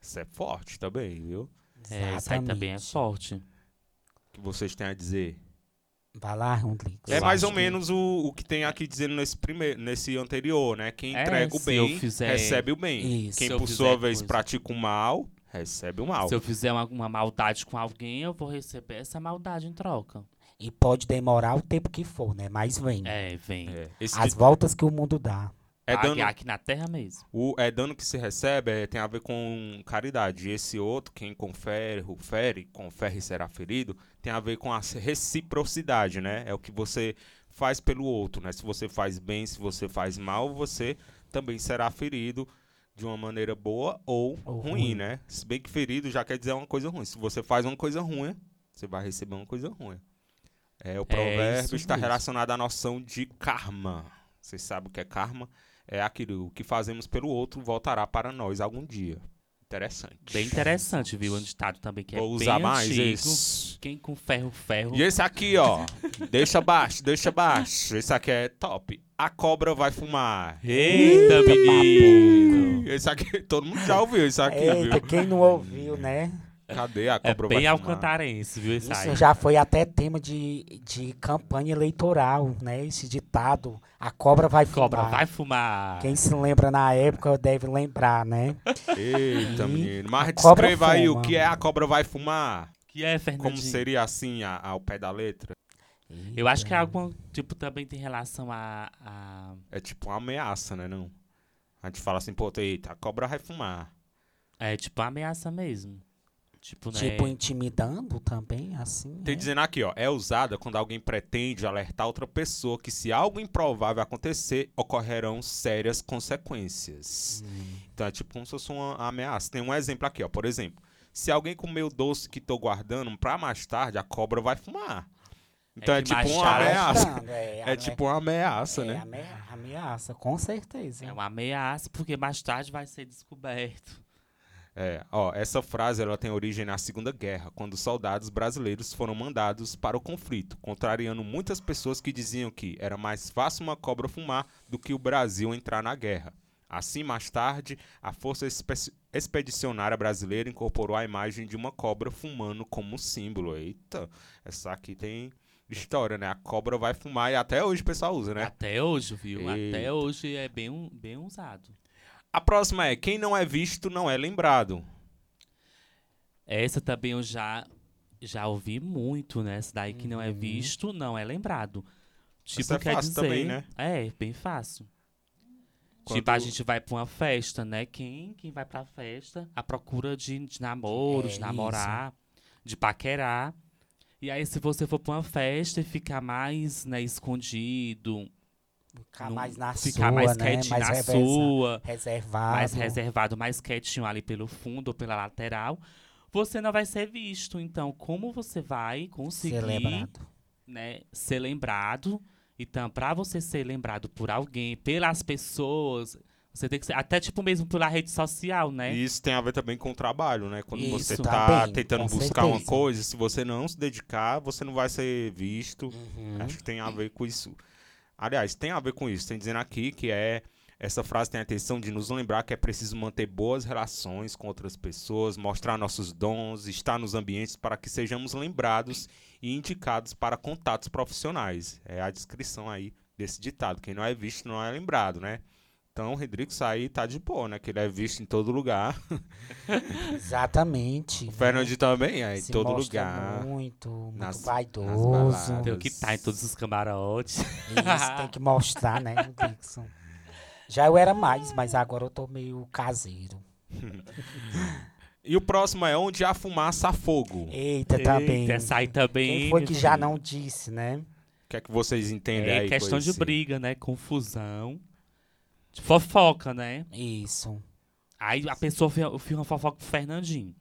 Isso é forte também, viu? É, essa aí também é forte. O que vocês têm a dizer? Vai lá, Hendrix. É mais ou que- menos o, o que tem aqui dizendo nesse primeiro, nesse anterior, né? Quem É, entrega o se eu bem fizer- recebe o bem. Isso. Quem por sua vez coisa- pratica o mal recebe o mal. Se eu fizer uma, uma maldade com alguém, eu vou receber essa maldade em troca. E pode demorar o tempo que for, né? Mas vem. É, vem. É, As de- voltas que o mundo dá. é dando, aqui na terra mesmo. o é dando que se recebe é, tem a ver com caridade. E esse outro, quem confere, fere, confere e será ferido, tem a ver com a reciprocidade, né? É o que você faz pelo outro, né? Se você faz bem, se você faz mal, você também será ferido de uma maneira boa ou, Ou ruim, ruim. né? Se bem que ferido já quer dizer uma coisa ruim. Se você faz uma coisa ruim, você vai receber uma coisa ruim. É, o provérbio isso está mesmo. relacionado à noção de karma. Vocês sabem o que é karma? É aquilo o que fazemos pelo outro voltará para nós algum dia. Interessante. Bem interessante, viu? Um ditado também que é Vou bem usar mais antigo. esse. Quem com ferro, ferro. E esse aqui, ó. deixa baixo, deixa baixo. Esse aqui é top. A cobra vai fumar. Eita, menino! Esse aqui, todo mundo já ouviu isso aqui, Eita, viu? quem não ouviu, né? Cadê a É cobra bem vai fumar? alcantarense, viu? Esse aí. Isso já foi até tema de, de campanha eleitoral, né? Esse ditado, a cobra vai fumar. Cobra vai fumar. Quem se lembra na época deve lembrar, né? Eita, E menino. Mas a cobra descreva aí o fuma. que é a cobra vai fumar. Que é, Fernandinho? Como seria assim a- ao pé da letra? Eu acho que é algo, tipo, também tem relação a... a... É tipo uma ameaça, né? Não? A gente fala assim, pô, eita, a cobra vai fumar. É tipo uma ameaça mesmo. Tipo, né? Tipo, intimidando também, assim. Tem né? dizendo aqui, ó, é usada quando alguém pretende alertar outra pessoa que se algo improvável acontecer, ocorrerão sérias consequências. Hum. Então é tipo como se fosse uma ameaça. Tem um exemplo aqui, ó. Por exemplo, se alguém comer o doce que tô guardando pra mais tarde, a cobra vai fumar. Então é, que tipo mais uma tarde- ameaça. [LAUGHS] Mostrando, É, É ame- tipo uma ameaça, é né? ame- ameaça, com certeza. É uma ameaça, porque mais tarde vai ser descoberto. É, ó, essa frase ela tem origem na Segunda Guerra, quando soldados brasileiros foram mandados para o conflito, contrariando muitas pessoas que diziam que era mais fácil uma cobra fumar do que o Brasil entrar na guerra. Assim, mais tarde, a Força Expedicionária Brasileira incorporou a imagem de uma cobra fumando como símbolo. Eita, essa aqui tem história, né? A cobra vai fumar e até hoje o pessoal usa, né? Até hoje, viu? Eita. Até hoje é bem, bem usado. A próxima é: quem não é visto não é lembrado. Essa também eu já, já ouvi muito, né? Essa daí que não é Uhum. visto, não é lembrado. Tipo, Essa é quer fácil dizer... também, né? É, bem fácil. Quando- Tipo, a gente vai pra uma festa, né? Quem, quem vai pra festa à procura de, de namoro, É, de namorar, de paquerar. E aí, se você for pra uma festa e ficar mais, né, escondido, Ficar não- mais na ficar sua, mais né? quietinho mais na reversa- sua, reservado. mais reservado, mais quietinho ali pelo fundo ou pela lateral, você não vai ser visto. Então, como você vai conseguir Ser lembrado. né, ser lembrado. Então, para você ser lembrado por alguém, pelas pessoas, você tem que ser, até tipo mesmo pela rede social, né? Isso tem a ver também com o trabalho, né? Quando você Isso. tá Também, tentando buscar uma certeza. coisa, se você não se dedicar, você não vai ser visto. Uhum. Acho que tem a ver com isso. Aliás, tem a ver com isso. Tem dizendo aqui que é. Essa frase tem a intenção de nos lembrar que é preciso manter boas relações com outras pessoas, mostrar nossos dons, estar nos ambientes para que sejamos lembrados e indicados para contatos profissionais. É a descrição aí desse ditado. Quem não é visto não é lembrado, né? Então o Rodrigo aí tá de boa, né? Que ele é visto em todo lugar. [LAUGHS] Exatamente. O Fernandinho também é em Se todo mostra lugar. Muito, muito nas- nas vaidoso. baladas. Tem o que tá em todos os camarotes. Isso, tem que mostrar, né, o Dixon. Já eu era mais, mas agora eu tô meio caseiro. [LAUGHS] E o próximo é onde há fumaça há fogo. O Eita, também. Eita, essa aí também. Quem foi que já filho. não disse, né? que é que vocês entendem É aí? com questão de esse- briga, né? Confusão. De fofoca, né? Isso. Aí a pessoa uma fofoca com o Fernandinho.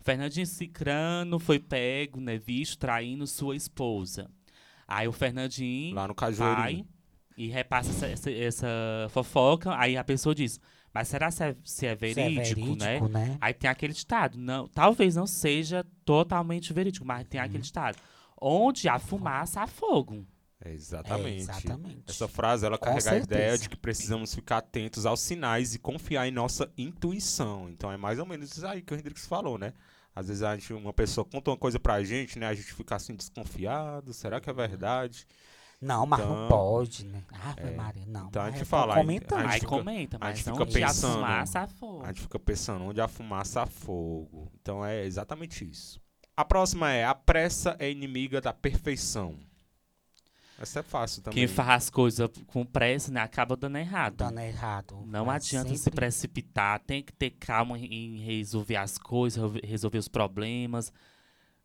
O Fernandinho Cicrano foi pego, né? Visto traindo sua esposa. Aí o Fernandinho Lá no vai e repassa essa, essa- essa fofoca. Aí a pessoa diz, mas será se é, se é Se é verídico, né? verídico, né? Aí tem aquele ditado. Não, talvez não seja totalmente verídico, mas tem Uhum. aquele ditado. Onde há fumaça, há fogo. É, É, exatamente. exatamente. Essa frase ela Com carrega a ideia certeza. de que precisamos ficar atentos aos sinais e confiar em nossa intuição. Então é mais ou menos isso aí que o Hendrix falou, né? Às vezes a gente, uma pessoa conta uma coisa pra gente, né? A gente fica assim desconfiado, será que é verdade? Não, mas Então, não pode, né? Ave é, Maria, não. então a gente mas fala, comentando. a gente Aí fica- comenta, a mas gente não fica pensando, fumaça, há fogo. A gente fica pensando onde há fumaça há fogo. Então é exatamente isso. A próxima é a pressa é inimiga da perfeição. Essa é fácil também. Quem faz as coisas com pressa, né, acaba dando errado. Dando errado. Não Mas adianta se sempre- precipitar, tem que ter calma em resolver as coisas, resolver- os problemas.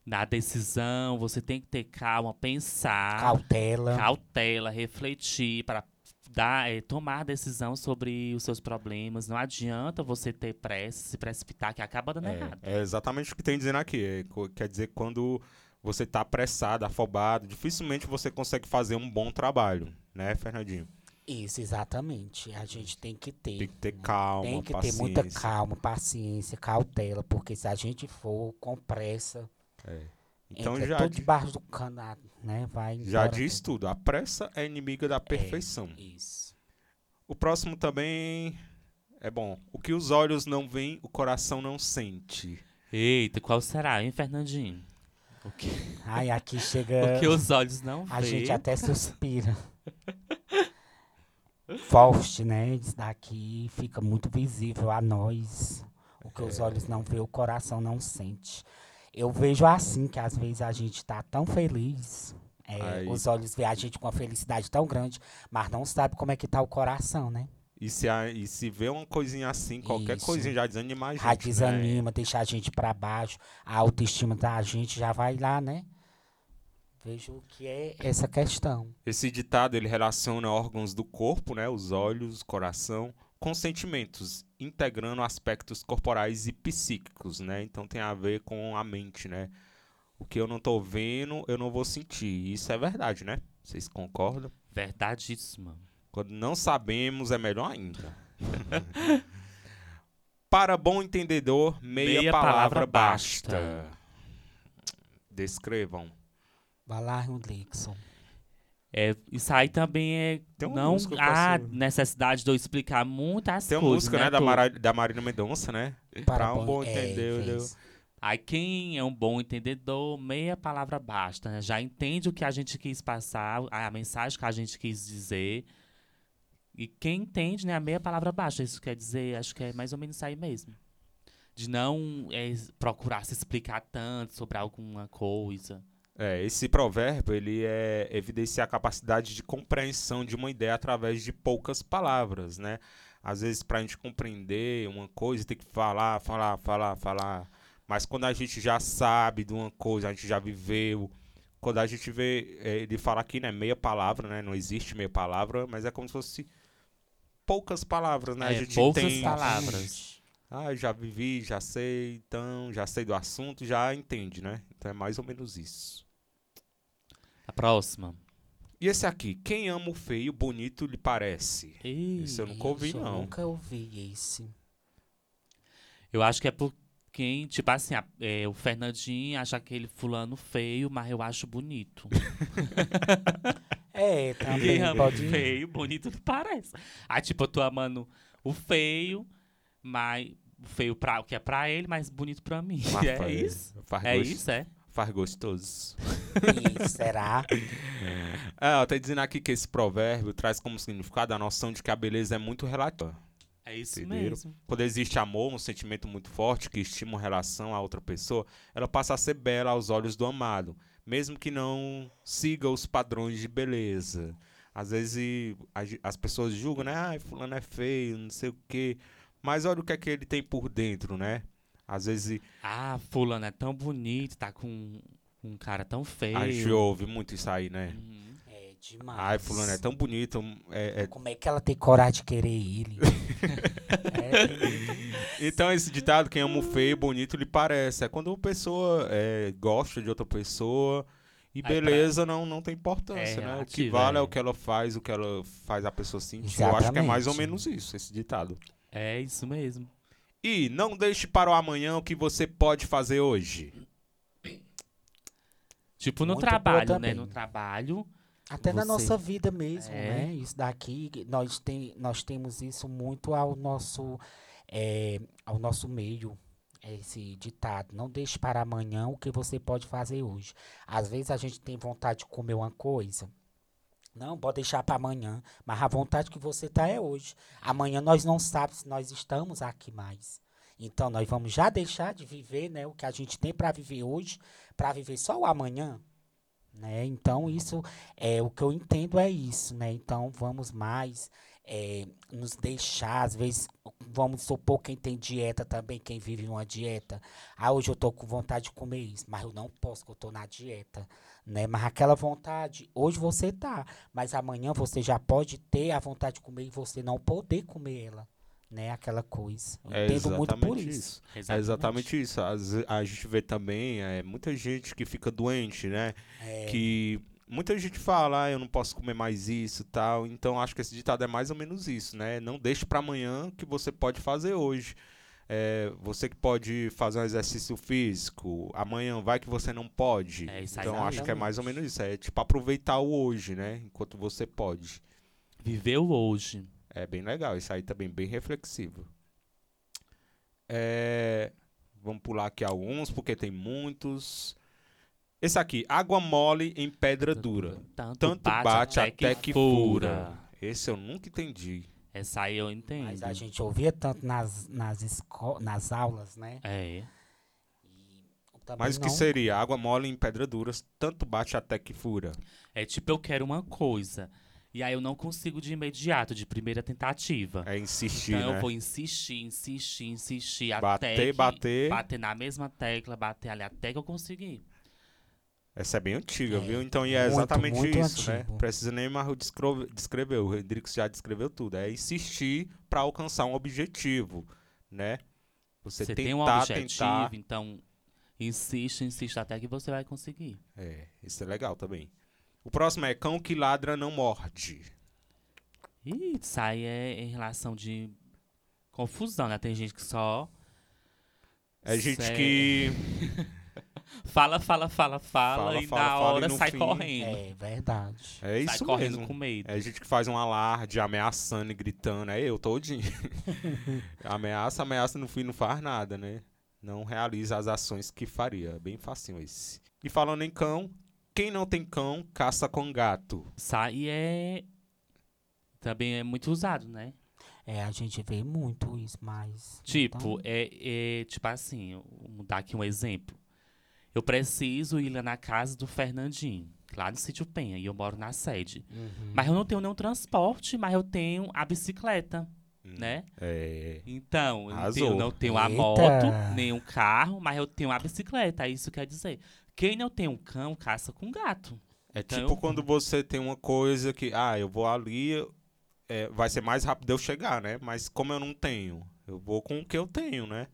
Na decisão, você tem que ter calma, pensar, Cautela. cautela, refletir para dar, eh, tomar decisão sobre os seus problemas. Não adianta você ter pressa, se precipitar, que acaba dando errado. É, é exatamente o que tem dizendo aqui. É, quer dizer, quando você está apressado, afobado, dificilmente você consegue fazer um bom trabalho, né, Fernandinho? Isso, exatamente. A gente tem que ter. Tem que ter calma, Tem que paciência. ter muita calma, paciência, cautela, porque se a gente for com pressa, É. Então entra já, tudo debaixo do cano, né? Vai já diz tudo. A pressa é inimiga da perfeição. tudo. Isso. O próximo também é bom. O que os olhos não veem, o coração não sente. Eita, qual será, hein, Fernandinho? O que, Ai, aqui chega. o que os olhos não A veem. gente até suspira. Forte, né? Isso daqui fica muito visível a nós. O que É. os olhos não vê, o coração não sente. Eu vejo assim, que às vezes a gente tá tão feliz. é, os olhos vê a gente com uma felicidade tão grande, mas não sabe como é que tá o coração, né? E se, a- e se vê uma coisinha assim, qualquer Isso. coisinha já desanima a gente. Já né? desanima, deixa a gente pra baixo, a autoestima da gente já vai lá, né? Vejo que é essa questão. Esse ditado ele relaciona órgãos do corpo, né, os olhos, o coração, com sentimentos, integrando aspectos corporais e psíquicos, né? Então tem a ver com a mente, né? O que eu não tô vendo, eu não vou sentir. Isso é verdade, né? Vocês concordam? Verdadíssima. Quando não sabemos, é melhor ainda. [LAUGHS] Para bom entendedor, meia, Meia palavra, palavra basta. basta. Descrevam. Vai lá, Lixon. É, isso aí também é. Tem uma não há posso- necessidade de eu explicar muitas Tem uma coisas. música, né, né, da, Mara, da Marina Mendonça, né? Para um bom é, entender, fez. Aí quem é um bom entendedor, meia palavra basta, né? Já entende o que a gente quis passar, a mensagem que a gente quis dizer. E quem entende, né, a meia palavra basta. Isso quer dizer, acho que é mais ou menos isso aí mesmo. De não é, procurar se explicar tanto sobre alguma coisa. É, esse provérbio, ele é evidencia a capacidade de compreensão de uma ideia através de poucas palavras, né? Às vezes, para a gente compreender uma coisa, tem que falar, falar, falar, falar. Mas quando a gente já sabe de uma coisa, a gente já viveu. Quando a gente vê, é, ele fala aqui, né, meia palavra, né? Não existe meia palavra, mas é como se fosse poucas palavras, né? a É, gente poucas palavras. Ah, já vivi, já sei, então, já sei do assunto, já entende, né? Então é mais ou menos isso. A próxima. E esse aqui, quem ama o feio, bonito lhe parece? Ih, Esse eu nunca ouvi, eu não. nunca ouvi esse. Eu acho que é por quem, tipo assim, a- é, o Fernandinho acha aquele fulano feio, mas eu acho bonito. [LAUGHS] É, também o pode... feio, bonito não parece. Aí, tipo, eu tô amando o feio, mas o feio pra, o que é pra ele, mas bonito pra mim. Mas [LAUGHS] é faz- isso? Faz, É gost- isso, é? faz gostoso. Ih, será? Ah, ela tá dizendo aqui que esse provérbio traz como significado a noção de que a beleza é muito relativa. É isso Entenderam? mesmo. Quando existe amor, um sentimento muito forte que estima uma relação a outra pessoa, ela passa a ser bela aos olhos do amado, mesmo que não siga os padrões de beleza. Às vezes as pessoas julgam, né? Ah, fulano é feio, não sei o quê. Mas olha o que é que ele tem por dentro, né? Às vezes Ah, fulano é tão bonito, tá com um cara tão feio. a gente ouve muito isso aí, né? Uhum. Demais. Ai, fulano é tão bonito. é- é- Como é que ela tem coragem de querer ele? [LAUGHS] é, Então esse ditado, quem ama o feio, bonito lhe parece. É quando uma pessoa é, gosta de outra pessoa e Aí beleza não, não tem importância, É né? O que vale é. o que ela faz, o que ela faz a pessoa sentir. Eu acho que é mais ou Exatamente. menos isso, esse ditado. É isso mesmo. E não deixe para o amanhã o que você pode fazer hoje. Tipo no Muito trabalho, né? No trabalho. Até na Você- nossa vida mesmo, É. né? Isso daqui, nós, tem, nós temos isso muito ao nosso, é, ao nosso meio, esse ditado. Não deixe para amanhã o que você pode fazer hoje. Às vezes a gente tem vontade de comer uma coisa. Não, pode deixar para amanhã. Mas a vontade que você tá é hoje. Amanhã nós não sabemos se nós estamos aqui mais. Então nós vamos já deixar de viver, né, o que a gente tem para viver hoje, para viver só o amanhã, né? Então isso é o que eu entendo é isso, né? Então vamos mais é, nos deixar, às vezes, vamos supor quem tem dieta também, quem vive uma dieta. Ah, hoje eu tô com vontade de comer isso, mas eu não posso, porque eu tô na dieta, né? Mas aquela vontade, hoje você tá, mas amanhã você já pode ter a vontade de comer e você não poder comer ela, né? Aquela coisa. Eu É entendo muito por exatamente isso. É exatamente isso. Ve- a gente vê também é, muita gente que fica doente, né? É, Que muita gente fala, ah, eu não posso comer mais isso tal. Então acho que esse ditado é mais ou menos isso, né? Não deixe para amanhã que você pode fazer hoje. É, você que pode fazer um exercício físico, amanhã vai que você não pode. É isso aí, então acho que é exatamente. mais ou menos isso. É tipo aproveitar o hoje, né? Enquanto você pode. Viveu hoje. É bem legal, isso aí também bem reflexivo. É, vamos pular aqui alguns, porque tem muitos. Esse aqui, água mole em pedra dura. Tanto, Tanto bate, até, que fura. Esse eu nunca entendi. Essa aí eu entendo. Mas a gente ouvia tanto nas, nas, esco nas aulas, né? É. Mas o que não- seria? Água mole em pedra dura, tanto bate até que fura. É tipo, eu quero uma coisa. E aí eu não consigo de imediato, de primeira tentativa. É insistir, então né? eu vou insistir, insistir, insistir Bater, até que, bater. bater na mesma tecla, bater ali até que eu conseguir. Essa é bem antiga, É, viu? Então, e é muito, exatamente muito isso, né? antigo. Precisa nem mais descrever. O Hendrix já descreveu tudo. É insistir para alcançar um objetivo, né? Você, Você tentar, tem um objetivo, tentar. então insiste, insiste até que você vai conseguir. É, isso é legal também. O próximo é cão que ladra não morde. E isso aí é em relação de confusão, né? Tem gente que só É gente que. [LAUGHS] fala, fala, fala, fala, Fala, e fala, na e hora sai fim- correndo. É verdade. É sai isso correndo mesmo. com medo. É gente que faz um alarde, ameaçando e gritando. É eu todinho. [LAUGHS] ameaça, ameaça, no fim não faz nada, né? Não realiza as ações que faria. Bem facinho esse. E falando em cão, quem não tem cão, caça com gato. Sai é. Também é muito usado, né? É, a gente vê muito isso, mas. Tipo, então, é, é tipo assim, vou dar aqui um exemplo. Eu preciso ir lá na casa do Fernandinho, lá no sítio Penha, e eu moro na sede. uhum. Mas eu não tenho nenhum transporte, mas eu tenho a bicicleta, Hum, né? É. Então, eu não tenho, eu não tenho a Eita. moto, nem um carro, mas eu tenho a bicicleta. Isso quer dizer, quem não tem um cão, caça com gato. É Então, tipo eu- quando você tem uma coisa que, ah, eu vou ali, é, vai ser mais rápido eu chegar, né? Mas como eu não tenho, eu vou com o que eu tenho, né?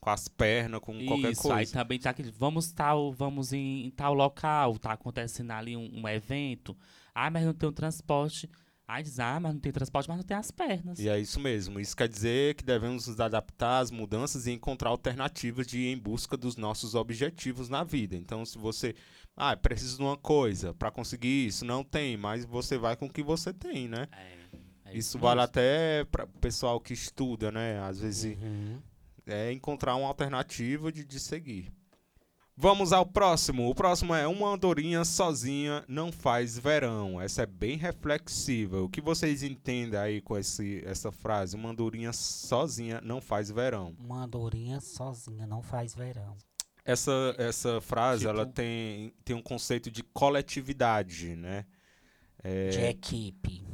Com as pernas, com qualquer Isso, aí coisa. também tá aquele, vamos tal, vamos em, em tal local, tá acontecendo ali um, um evento. Ah, mas não tem um transporte. Aí diz, ah, mas não tem transporte, mas não tem as pernas. E é isso mesmo. Isso quer dizer que devemos nos adaptar às mudanças e encontrar alternativas de ir em busca dos nossos objetivos na vida. Então, se você, ah, preciso de uma coisa para conseguir isso, não tem, mas você vai com o que você tem, né? É, é Isso vale mesmo. até para o pessoal que estuda, né? Às vezes Uhum. é encontrar uma alternativa de, de seguir. Vamos ao próximo. O próximo é uma andorinha sozinha não faz verão. Essa é bem reflexiva. O que vocês entendem aí com esse, essa frase? Uma andorinha sozinha não faz verão. Uma andorinha sozinha não faz verão. Essa, essa frase Tipo- ela tem, tem um conceito de coletividade, né? É, De equipe.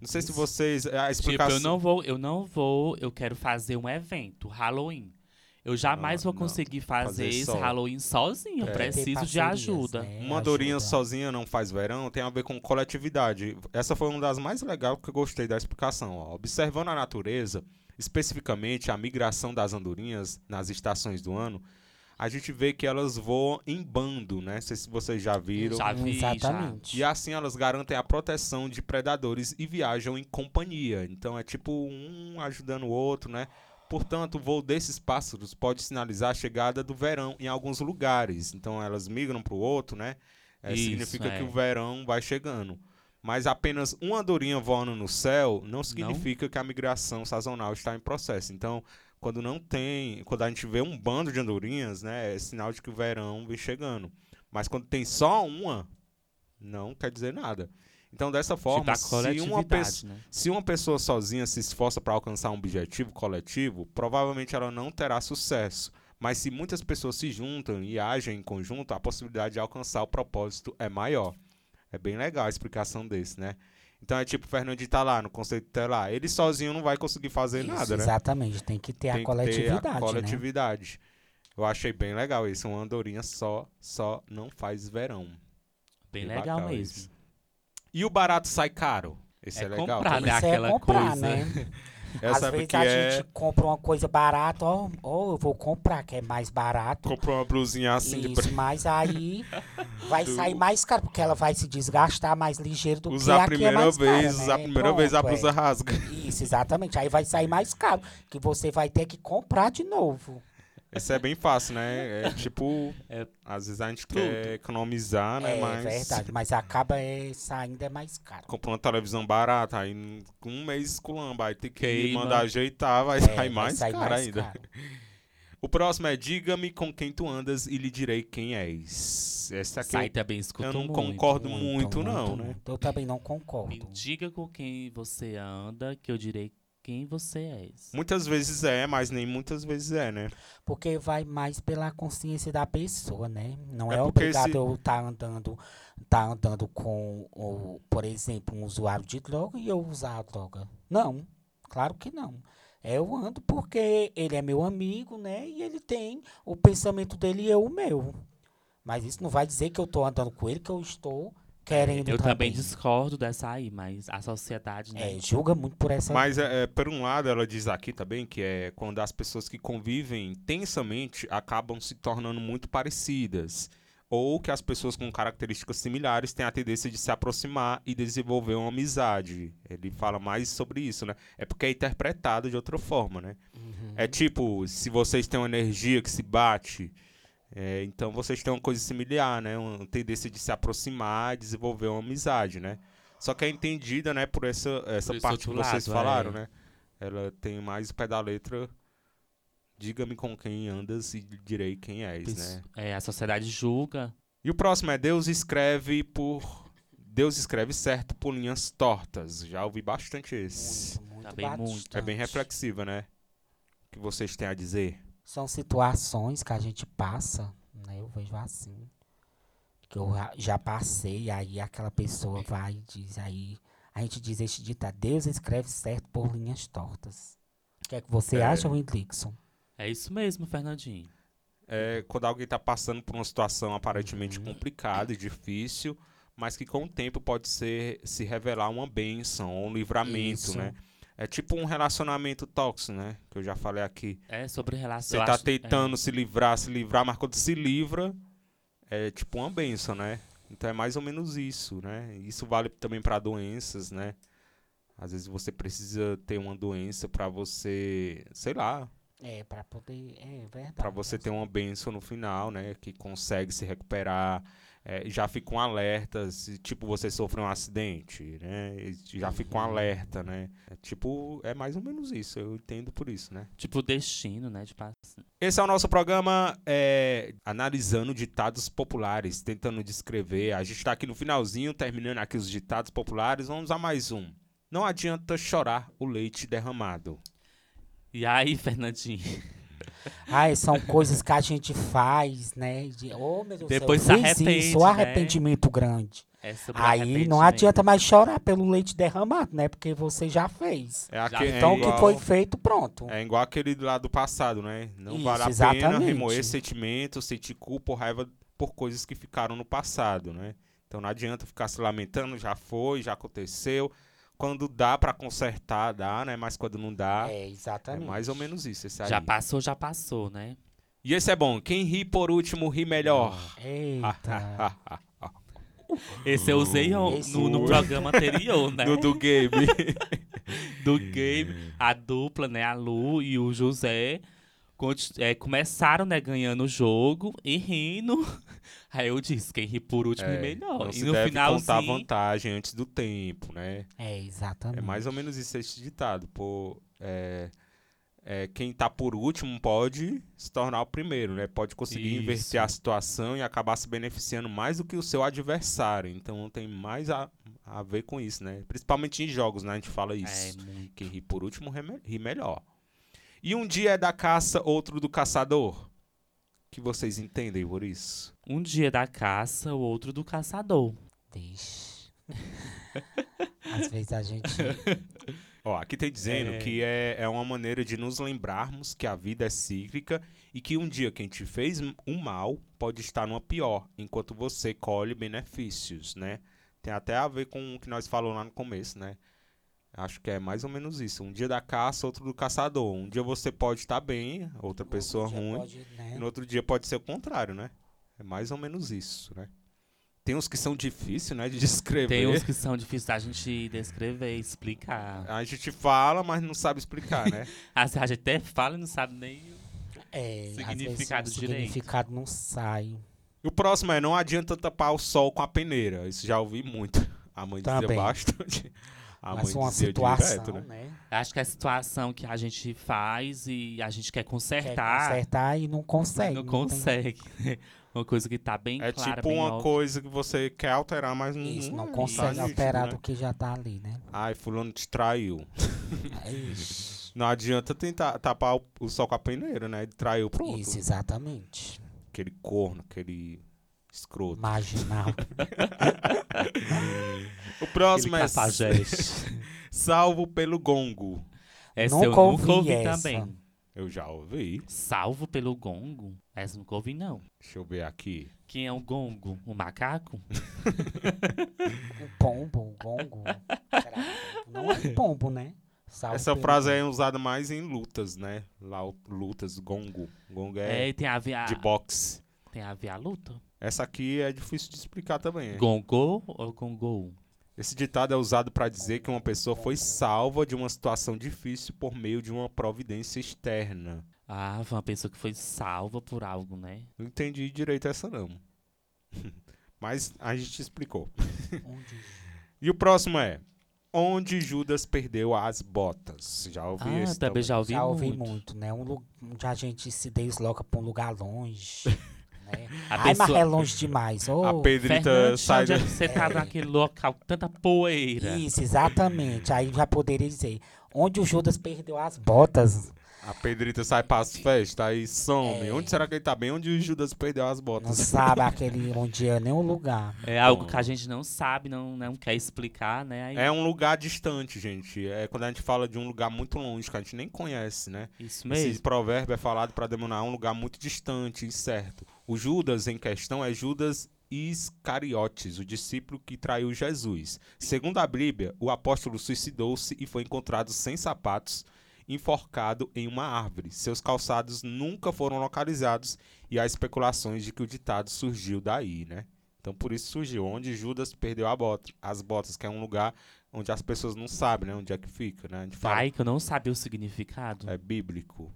não sei se vocês. A Tipo, explicação. eu não vou, eu não vou, eu quero fazer um evento, Halloween. Eu jamais Não, vou não. conseguir fazer, Fazer esse. Uma sozinho. É. preciso de ajuda. né? Uma andorinha Ajuda. sozinha não faz verão tem a ver com coletividade. Essa foi uma das mais legais que eu gostei da explicação. ó. Observando a natureza, especificamente a migração das andorinhas nas estações do ano, a gente vê que elas voam em bando, né? Não sei se vocês já viram. Já vi, já. Exatamente. E assim elas garantem a proteção de predadores e viajam em companhia. Então é tipo um ajudando o outro, né? Portanto, o voo desses pássaros pode sinalizar a chegada do verão em alguns lugares. Então elas migram para o outro, né? É, Isso, significa é. que o verão vai chegando. Mas apenas uma andorinha voando no céu não significa que a migração sazonal está em processo. Então, quando não tem, quando a gente vê um bando de andorinhas, né, é sinal de que o verão vem chegando. Mas quando tem só uma, não quer dizer nada. Então, dessa forma, a se uma, né? se uma pessoa sozinha se esforça para alcançar um objetivo coletivo, provavelmente ela não terá sucesso. Mas se muitas pessoas se juntam e agem em conjunto, a possibilidade de alcançar o propósito é maior. É bem legal a explicação desse, né? Então é tipo o Fernandinho tá lá no conceito tutelar. Ele sozinho não vai conseguir fazer Isso, nada, né? Exatamente, tem que ter Tem a coletividade, ter a né? coletividade. Eu achei bem legal isso. Uma andorinha só, só não faz verão. Bem Bem legal mesmo. isso. E o barato sai caro. Esse é, É legal. comprar, né? Isso aquela é comprar, coisa. né? [LAUGHS] Ela Às vezes que a é. gente compra uma coisa barata, ó, ó, eu vou comprar, que é mais barato. Comprou uma blusinha assim de Isso, mas aí [LAUGHS] vai Do- sair mais caro, porque ela vai se desgastar mais ligeiro do Usar a que aqui é primeira mais vez, cara, usar a né? primeira vez a Pronto, blusa é. rasga. Isso, exatamente. Aí vai sair mais caro, que você vai ter que comprar de novo. Isso é bem fácil, né? É tipo, [LAUGHS] É às vezes a gente tudo. quer economizar, né? é mas verdade, mas acaba é, saindo é mais caro. comprou uma televisão barata, aí um mês esculamba, aí tem que Queima. mandar ajeitar, vai É, sair vai mais sair caro mais ainda. caro. [LAUGHS] O próximo é Diga-me com quem tu andas e lhe direi quem és. Essa aqui Sai eu, também escuto eu não muito. concordo muito, não, né? muito. Eu também não concordo. Me diga com quem você anda, que eu direi quem você és. Muitas vezes é, mas nem muitas vezes é, né? Porque vai mais pela consciência da pessoa, né? Não É é, obrigado se- eu estar andando, tá andando com, o, por exemplo, um usuário de droga e eu usar a droga. Não, claro que não. Eu ando porque ele é meu amigo, né? E ele tem o pensamento dele e eu o meu. Mas isso não vai dizer que eu estou andando com ele, que eu estou querendo Eu também também. discordo dessa aí, mas a sociedade, né? É, julga muito por essa... Mas, é, é, por um lado, ela diz aqui também que é quando as pessoas que convivem intensamente acabam se tornando muito parecidas. Ou que as pessoas com características similares têm a tendência de se aproximar e desenvolver uma amizade. Ele fala mais sobre isso, né? É porque é interpretado de outra forma, né? Uhum. É tipo, se vocês têm uma energia que se bate, é, então vocês têm uma coisa similar, né? Uma tendência de se aproximar e desenvolver uma amizade, né? Só que é entendida, né, por essa, essa esse parte que vocês lado, falaram, é. né? Ela tem mais o pé da letra. Diga-me com quem andas e direi quem és, né? É, a sociedade julga. E o próximo é Deus escreve por. Deus escreve certo por linhas tortas. Já ouvi bastante esse. Muito, muito Tá bem muito. É bem bastante. reflexiva, né? O que vocês têm a dizer? São situações que a gente passa, né? Eu vejo assim. Que eu já- passei, aí aquela pessoa vai e diz aí. A gente diz este ditado, Deus escreve certo por linhas tortas. O que é que você É. acha, Wendrickson? É isso mesmo, Fernandinho. é quando alguém está passando por uma situação aparentemente Uhum. complicada e difícil, mas que com o tempo pode ser se revelar uma bênção ou um livramento, Isso. né? É tipo um relacionamento tóxico, né? Que eu já falei aqui. É sobre relação. Você tá acho- tentando se livrar, se livrar, mas quando se livra, é tipo uma bênção, né? Então é mais ou menos isso, né? Isso vale também para doenças, né? Às vezes você precisa ter uma doença para você, sei lá, É, pra poder. É verdade. Pra você ter uma benção no final, né? Que consegue se recuperar. É, já fica um alerta, se tipo você sofreu um acidente, né? Já fica um Uhum. alerta, né? É, tipo, é mais ou menos isso, eu entendo por isso, né? Tipo, destino, né? De pass- Esse é o nosso programa é, analisando ditados populares, tentando descrever. A gente tá aqui no finalzinho, terminando aqui os ditados populares. Vamos a mais um. Não adianta chorar o leite derramado. E aí, Fernandinho? [LAUGHS] Ai, são coisas que a gente faz, né? De, oh, meu Deus Depois céu, se arrepende, isso, o né? arrependimento grande. É sobre Aí não adianta mais chorar pelo leite derramado, né? Porque você já fez. É, Então é o que foi feito, pronto. É igual aquele lá do passado, né? Não Isso, vale a pena exatamente. remoer sentimentos, sentir culpa ou raiva por coisas que ficaram no passado, né? Então não adianta ficar se lamentando, já foi, já aconteceu. Quando dá pra consertar, dá, né? Mas quando não dá, é, É, exatamente. mais ou menos isso. Esse aí. Já passou, já passou, né? E esse é bom. Quem ri por último, ri melhor. Eita. [LAUGHS] Esse eu usei Esse no, no programa anterior, [LAUGHS] né? No do game. [LAUGHS] do game, a dupla, né, a Lu e o José, é, começaram, né, ganhando o jogo e rindo. Aí eu disse, quem ri por último É, é melhor. não e no deve contar finalzinho, vantagem antes do tempo, né? É, exatamente. É mais ou menos isso esse ditado. Pô, é, é, quem tá por último pode se tornar o primeiro, né? Pode conseguir Isso. inverter a situação e acabar se beneficiando mais do que o seu adversário. Então tem mais a, a ver com isso, né? Principalmente em jogos, né? A gente fala é isso. muito. Quem ri por último ri melhor. E um dia é da caça, outro do caçador. O que vocês entendem por isso? Um dia da caça, o outro do caçador. Vixe. Às vezes a gente. [LAUGHS] Ó, aqui tem dizendo É. que é, é uma maneira de nos lembrarmos que a vida é cíclica e que um dia quem te fez um mal pode estar numa pior, enquanto você colhe benefícios, né? Tem até a ver com o que nós falamos lá no começo, né? Acho que é mais ou menos isso. Um dia da caça, outro do caçador. Um dia você pode estar bem, outra pessoa ruim. pode, né? E no outro dia pode ser o contrário, né? É mais ou menos isso, né? Tem uns que são difíceis, né, de [LAUGHS] descrever. Tem uns que são difíceis da gente descrever, explicar. A gente fala, mas não sabe explicar, né? [LAUGHS] Às vezes a gente até fala e não sabe nem. É, às vezes Significado o direito. significado não sai. E o próximo é, não adianta tapar o sol com a peneira. Isso já ouvi muito. A mãe dizia Também. bastante. A Mas mãe uma situação, direto, né? né? Acho que é a situação que a gente faz e a gente quer Quer consertar. consertar e não consegue. não tem- consegue. [LAUGHS] Uma coisa que tá bem É clara, tipo bem uma óbvia. coisa que você quer alterar, mas não, Isso, não tá consegue alterar né? do que já tá ali, né? Ai, fulano te traiu. Ixi, [LAUGHS] Não adianta tentar tapar o, o sol com a peneira, né? Ele traiu, pronto. Isso, exatamente. Aquele corno, aquele escroto. Marginal. [LAUGHS] O próximo Aquele é. [LAUGHS] Salvo pelo Gongo. Essa Nunca eu nunca ouvi ouvi essa. também. Eu já ouvi. Salvo pelo gongo? Essa nunca ouvi, não. Deixa eu ver aqui. Quem é o gongo? O macaco? O pombo, o gongo. Será? Não é pombo, né? Salve Essa frase é usada mais em lutas, né? Lá, o- lutas, gongo. Gongo é, É, tem a ver a, de boxe. tem a ver a luta? Essa aqui é difícil de explicar também. hein? Gongo ou gongo? Esse ditado é usado para dizer que uma pessoa foi salva de uma situação difícil por meio de uma providência externa. Ah, foi uma pessoa que foi salva por algo, né? Não entendi direito essa não. [LAUGHS] Mas a gente explicou. Onde- [LAUGHS] E o próximo é Onde Judas perdeu as botas. Já ouvi Ah, esse também já ouvi Já ouvi muito. muito, né? Um, lu- onde a gente se desloca pra um lugar longe. [LAUGHS] né? A Ai, mas é longe demais. Ô, A Pedrita sai onde é que você tá naquele local tanta poeira? Isso, exatamente. Aí já poderia dizer. Onde o Judas perdeu as botas. A Pedrita sai pras festas, aí some. É. Onde será que ele tá bem? Onde o Judas perdeu as Não botas? sabe aquele onde é o lugar. É algo Bom. que a gente não sabe, não, não quer explicar, né? Aí, É um lugar distante, gente. É quando a gente fala de um lugar muito longe, que a gente nem conhece, né? Isso Esse mesmo. provérbio é falado para denominar um lugar muito distante, incerto. O Judas em questão é Judas Iscariotes, o discípulo que traiu Jesus. Segundo a Bíblia, o apóstolo suicidou-se e foi encontrado sem sapatos, enforcado em uma árvore. Seus calçados nunca foram localizados e há especulações de que o ditado surgiu daí, né? Então por isso surgiu onde Judas perdeu a bota, as botas, que é um lugar onde as pessoas não sabem, né, onde é que fica, né? A gente fala Vai que eu não sabia o significado. é bíblico.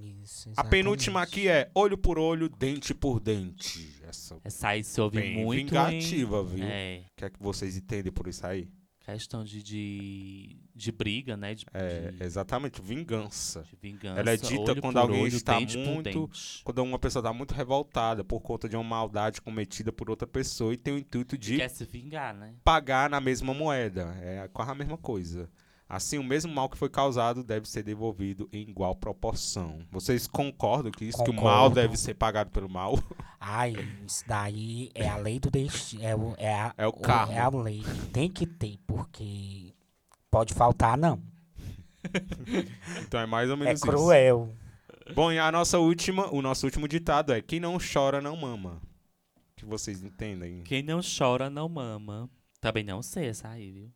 Isso, A penúltima aqui é olho por olho, dente por dente. Essa Essa aí se ouve bem muito vingativa, em... viu? É, O que é que vocês entendem por isso aí? questão de, de, de briga, né? De, É, de, exatamente, vingança. de vingança. ela é dita quando alguém olho, está muito-. Quando uma pessoa está muito revoltada por conta de uma maldade cometida por outra pessoa e tem o intuito de Quer se vingar, né? pagar na mesma moeda. É quase a mesma coisa. Assim, o mesmo mal que foi causado deve ser devolvido em igual proporção. Vocês concordam que isso, que o mal Concordo. deve ser pagado pelo mal? [LAUGHS] Ai, isso daí é a lei do destino. É, o- é, a, É o karma. É a lei. Tem que ter, porque pode faltar, não. [LAUGHS] Então é mais ou É menos isso. cruel. Bom, e a nossa última, o nosso último ditado é: quem não chora não mama. Que vocês entendem? Quem não chora não mama. Também não sei essa aí, viu?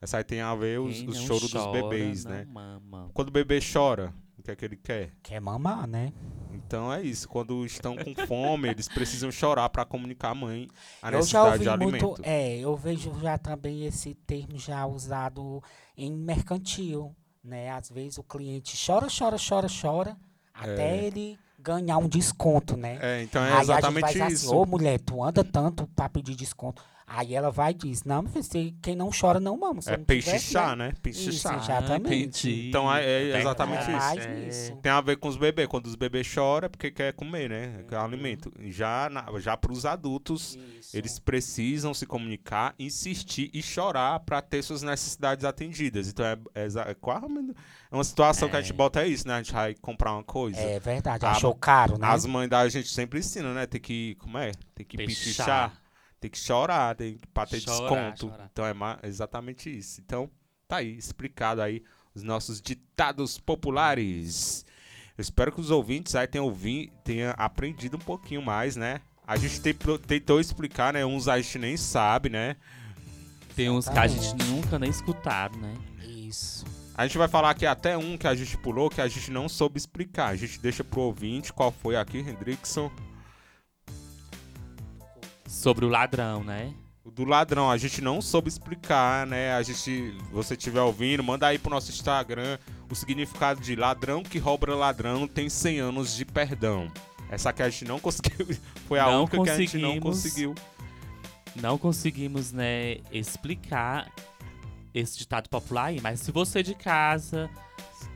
Essa aí tem a ver os, os choros dos bebês, né? Mama. Quando o bebê chora, o que é que ele quer? Quer mamar, né? Então é isso. Quando estão com fome, eles precisam chorar para comunicar à mãe a eu já necessidade ouvi de alimento. muito. É, eu vejo já também esse termo já usado em mercantil. Né? Às vezes o cliente chora, chora, chora, chora, até ele ganhar um desconto, né? É, então é Aí a gente exatamente vai dizer isso. assim, ô mulher, tu anda tanto pra pedir desconto. Aí ela vai e diz, não, meu filho, você- quem não chora não mama. É não peixe tivesse, chá, né? Peixe Isso, chá. Exatamente. entendi. Então é- é exatamente É isso. É. isso. Tem a ver com os bebês. Quando os bebês choram é porque quer comer, né? Quer alimento. Já, na, já para os adultos, Isso. eles precisam se comunicar, insistir e chorar para ter suas necessidades atendidas. Então é, é, é quase uma- é uma situação que a gente É. bota isso, né? A gente vai comprar uma coisa. É verdade, A- achou caro, né? As mães da gente sempre ensinam, né? Tem que, como é? Tem que Peixar. pichichar, tem que chorar, tem que pra ter Chorar, desconto. chorar. Então é exatamente isso. Então, tá aí, explicado aí os nossos ditados populares. Eu espero que os ouvintes aí tenham, ouvi, tenham aprendido um pouquinho mais, né? A gente tentou, tentou explicar, né? Uns a gente nem sabe, né? Tem uns que a gente nunca nem escutaram, né? Isso, Isso. A gente vai falar aqui até um que a gente pulou, que a gente não soube explicar. A gente deixa pro ouvinte qual foi aqui, Hendrickson. Sobre o ladrão, né? O do ladrão, a gente não soube explicar, né? A gente, você estiver ouvindo, manda aí pro nosso Instagram o significado de ladrão que rouba ladrão tem 100 anos de perdão. Essa aqui a gente não conseguiu, [LAUGHS] foi a Não única que a gente não conseguiu. Não conseguimos, né, explicar esse ditado popular aí, mas se você de casa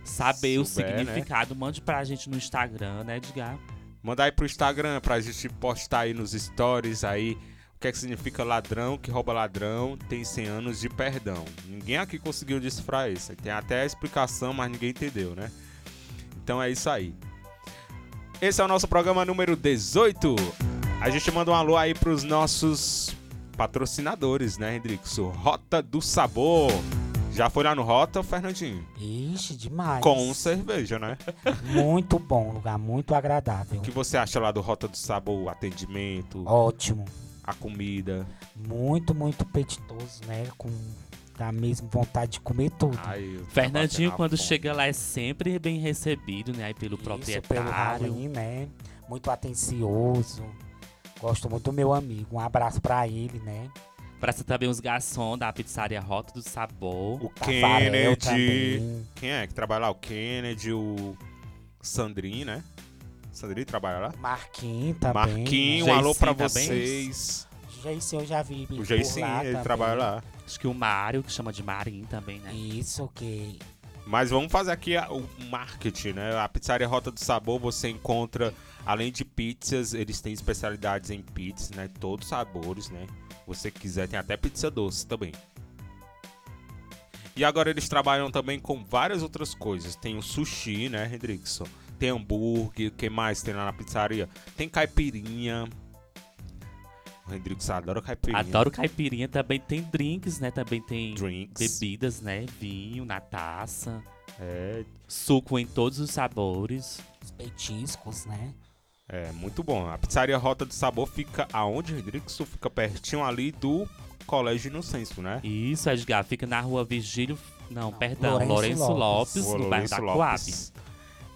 saber o né? significado, mande pra gente no Instagram, né, Edgar? Manda aí pro Instagram pra gente postar aí nos stories aí o que é que significa ladrão que rouba ladrão tem 100 anos de perdão. Ninguém aqui conseguiu decifrar isso. Tem até a explicação, mas ninguém entendeu, né? Então é isso aí. Esse é o nosso programa número 18. A gente manda um alô aí pros nossos patrocinadores, né, Hendrix? Rota do Sabor. Já foi lá no Rota, Fernandinho? Ixi, demais. Com cerveja, né? [LAUGHS] Muito bom, lugar muito agradável. O que você acha lá do Rota do Sabor? O atendimento, Ótimo. a comida. Muito, muito apetitoso, né? Com a mesma vontade de comer tudo. Ai, tô Fernandinho, quando fome. chega lá, é sempre bem recebido, né, aí pelo Isso, pelo proprietário. Raulin, né? Muito atencioso. Gosto muito do meu amigo. Um abraço pra ele, né? Abraça também os garçons da pizzaria Rota do Sabor. O Kennedy. também. Quem é que trabalha lá? O Kennedy, o Sandrinho, né? Sandrinho trabalha lá? Marquinhos também. Marquinho, um Jaycin alô pra também? vocês. Jaycin eu já vi. O lá ele também. trabalha lá. Acho que o Mário, que chama de Marim também, né? Isso, que Mas vamos fazer aqui a- o marketing, né? A pizzaria Rota do Sabor você encontra, além de pizzas, eles têm especialidades em pizzas, né? Todos sabores, né? Você quiser, tem até pizza doce também. E agora eles trabalham também com várias outras coisas. Tem o sushi, né, Hendrickson? Tem hambúrguer, o que mais tem lá na pizzaria? Tem caipirinha. O Hendrickson adora caipirinha. Adoro caipirinha, também tem drinks, né? Também tem Drinks. bebidas, né? Vinho na taça, É, suco em todos os sabores. os petiscos, né? É, muito bom. A pizzaria Rota do Sabor fica aonde, Rodrigues? Fica pertinho ali do Colégio Inocêncio, né? Isso, Edgar, fica na rua Virgílio. Não, Não, perdão, Lourenço Lourenço Lopes, Lopes. No bairro da Coab.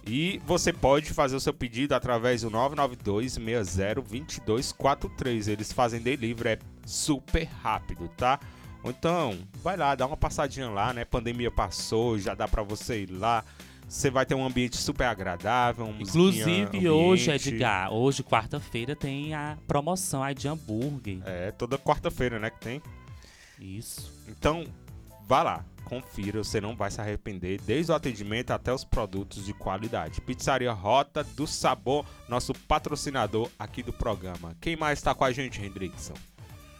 E você pode fazer o seu pedido através do 992-60-2243. Eles fazem delivery, é super rápido, tá? Então, vai lá, dá uma passadinha lá, né? Pandemia passou, já dá pra você ir lá. Você vai ter um ambiente super agradável. Inclusive, hoje, ambiente. Edgar, hoje, quarta-feira, tem a promoção aí de hambúrguer. É, toda quarta-feira, né, que tem. Isso. Então, vá lá, confira, você não vai se arrepender, desde o atendimento até os produtos de qualidade. Pizzaria Rota do Sabor, nosso patrocinador aqui do programa. Quem mais está com a gente, Hendrickson?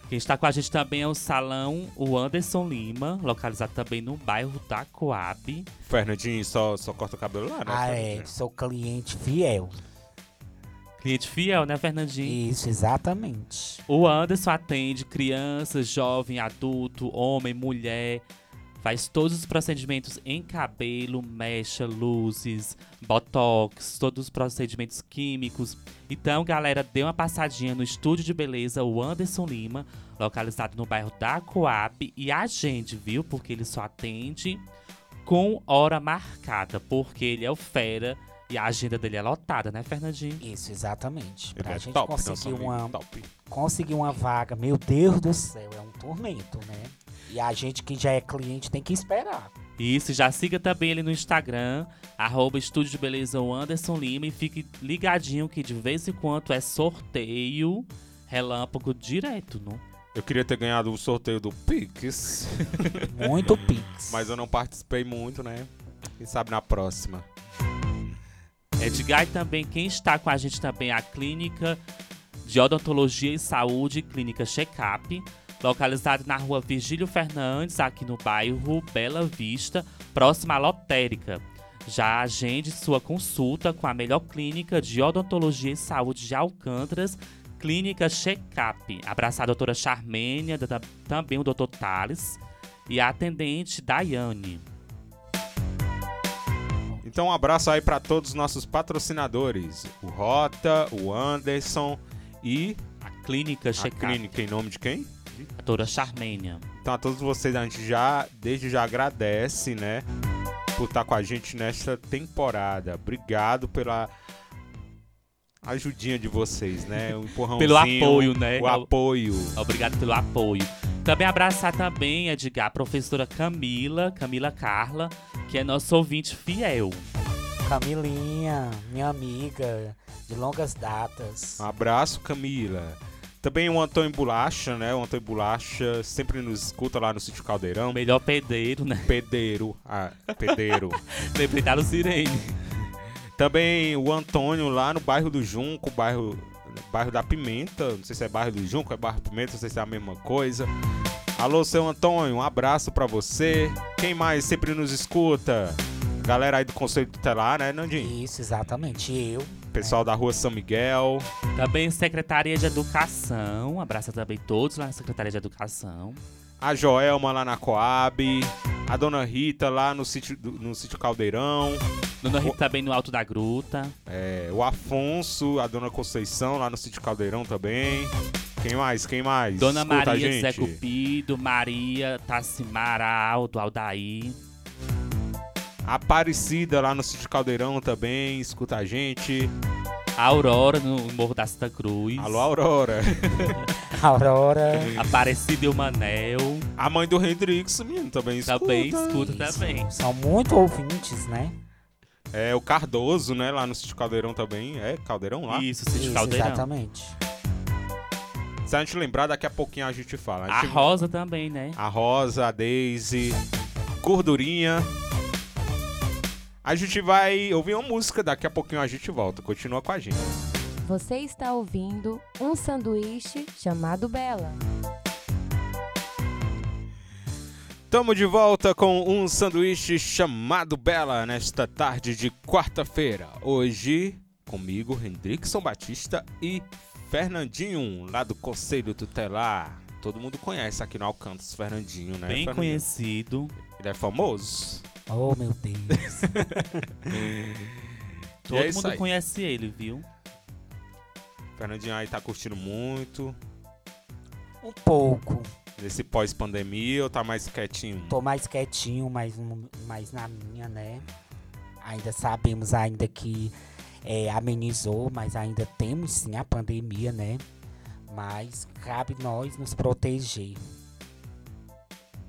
Quem está com a gente também é o salão o Anderson Lima, localizado também no bairro da Coab. Fernandinho só, só corta o cabelo lá, né? Ah, é. Sou cliente fiel. Cliente fiel, né, Fernandinho? Isso, exatamente. O Anderson atende crianças, jovem, adulto, homem, mulher. Faz todos os procedimentos em cabelo, mecha, luzes, botox, todos os procedimentos químicos. Então, galera, dê uma passadinha no estúdio de beleza, o Anderson Lima, localizado no bairro da Coab. E agende, viu? Porque ele só atende com hora marcada, porque ele é o fera e a agenda dele é lotada, né, Fernandinho? Isso, exatamente. Ele Pra é gente top, conseguir, uma, top. conseguir uma vaga, meu Deus do céu, é um tormento, né? E a gente que já é cliente tem que esperar. Isso, já siga também ele no Instagram, arroba Estúdio de Beleza o Anderson Lima e fique ligadinho que de vez em quando é sorteio relâmpago direto, não? Eu queria ter ganhado o sorteio do Pix, [LAUGHS] Muito pix. mas eu não participei muito, né? Quem sabe na próxima. Edgar e também quem está com a gente também é a Clínica de Odontologia e Saúde, Clínica Checkup, localizado na rua Virgílio Fernandes, aqui no bairro Bela Vista, próxima à Lotérica. Já agende sua consulta com a melhor clínica de odontologia e saúde de Alcântaras, Clínica Checkup. Abraçar a doutora Charmênia, também o doutor Thales e a atendente Daiane. Então, um abraço aí para todos os nossos patrocinadores: o Rota, o Anderson e A Clínica a Checkup. clínica em nome de quem? Charge. A doutora Charmênia. Então a todos vocês a gente já, desde já agradece, né? Por estar com a gente nesta temporada. Obrigado pela ajudinha de vocês, né? O empurrãozinho. Pelo apoio, né? O apoio. Obrigado pelo apoio. Também abraçar também, Edgar, a professora Camila, Camila Carla, que é nosso ouvinte fiel. Camilinha, minha amiga de longas datas. Um abraço, Camila. Também o Antônio Bolacha, né? O Antônio Bolacha sempre nos escuta lá no Sítio Caldeirão. Melhor pedreiro, né? Pedeiro. Ah, pedeiro. [LAUGHS] Lembrei da Lucirene. Também o Antônio lá no bairro do Junco, bairro, bairro da Pimenta. Não sei se é bairro do Junco, é bairro Pimenta, não sei se é a mesma coisa. Alô, seu Antônio, um abraço pra você. Quem mais sempre nos escuta? Galera aí do Conselho Tutelar, né, Nandinho? Isso, exatamente. Eu. Pessoal da Rua São Miguel. Também Secretaria de Educação. Abraça também todos lá na Secretaria de Educação. A Joelma lá na Coab. A Dona Rita lá no sítio, no sítio Caldeirão. Dona Rita também no Alto da Gruta. É, o Afonso, a Dona Conceição lá no sítio Caldeirão também. Quem mais? Quem mais? Dona Escuta Maria. Zé Cupido, Maria Tassimara Aldo, Aldaí. A Aparecida lá no sítio Caldeirão também. Escuta a gente. A Aurora no Morro da Santa Cruz. Alô, Aurora. [LAUGHS] Aurora. [LAUGHS] Aparecida e o Manel. A mãe do Hendrix, menino, também escuta. Também escuta Isso. também. São muito ouvintes, né? É, o Cardoso, né? Lá no sítio Caldeirão também. É, Caldeirão lá. Isso, Sítio Isso, Caldeirão. exatamente. Se a gente lembrar, daqui a pouquinho a gente fala. A gente- Rosa também, né? A Rosa, a Daisy, Gordurinha. A gente vai ouvir uma música, daqui a pouquinho a gente volta. Continua com a gente. Você está ouvindo um sanduíche chamado Bela. Tamo de volta com um sanduíche chamado Bela nesta tarde de quarta-feira. Hoje, comigo, Hendrickson Batista e Fernandinho, lá do Conselho Tutelar. Todo mundo conhece aqui no Alcantos Fernandinho, né? Bem Fernandinho? conhecido. Ele é famoso. Oh, meu Deus. [LAUGHS] [LAUGHS] Todo é mundo aí. conhece ele, viu? Fernandinho aí tá curtindo muito. um pouco. Nesse pós-pandemia ou tá mais quietinho? Tô mais quietinho, mais, um- mais na minha, né? Ainda sabemos ainda que é, amenizou, mas ainda temos sim a pandemia, né? Mas cabe nós nos proteger.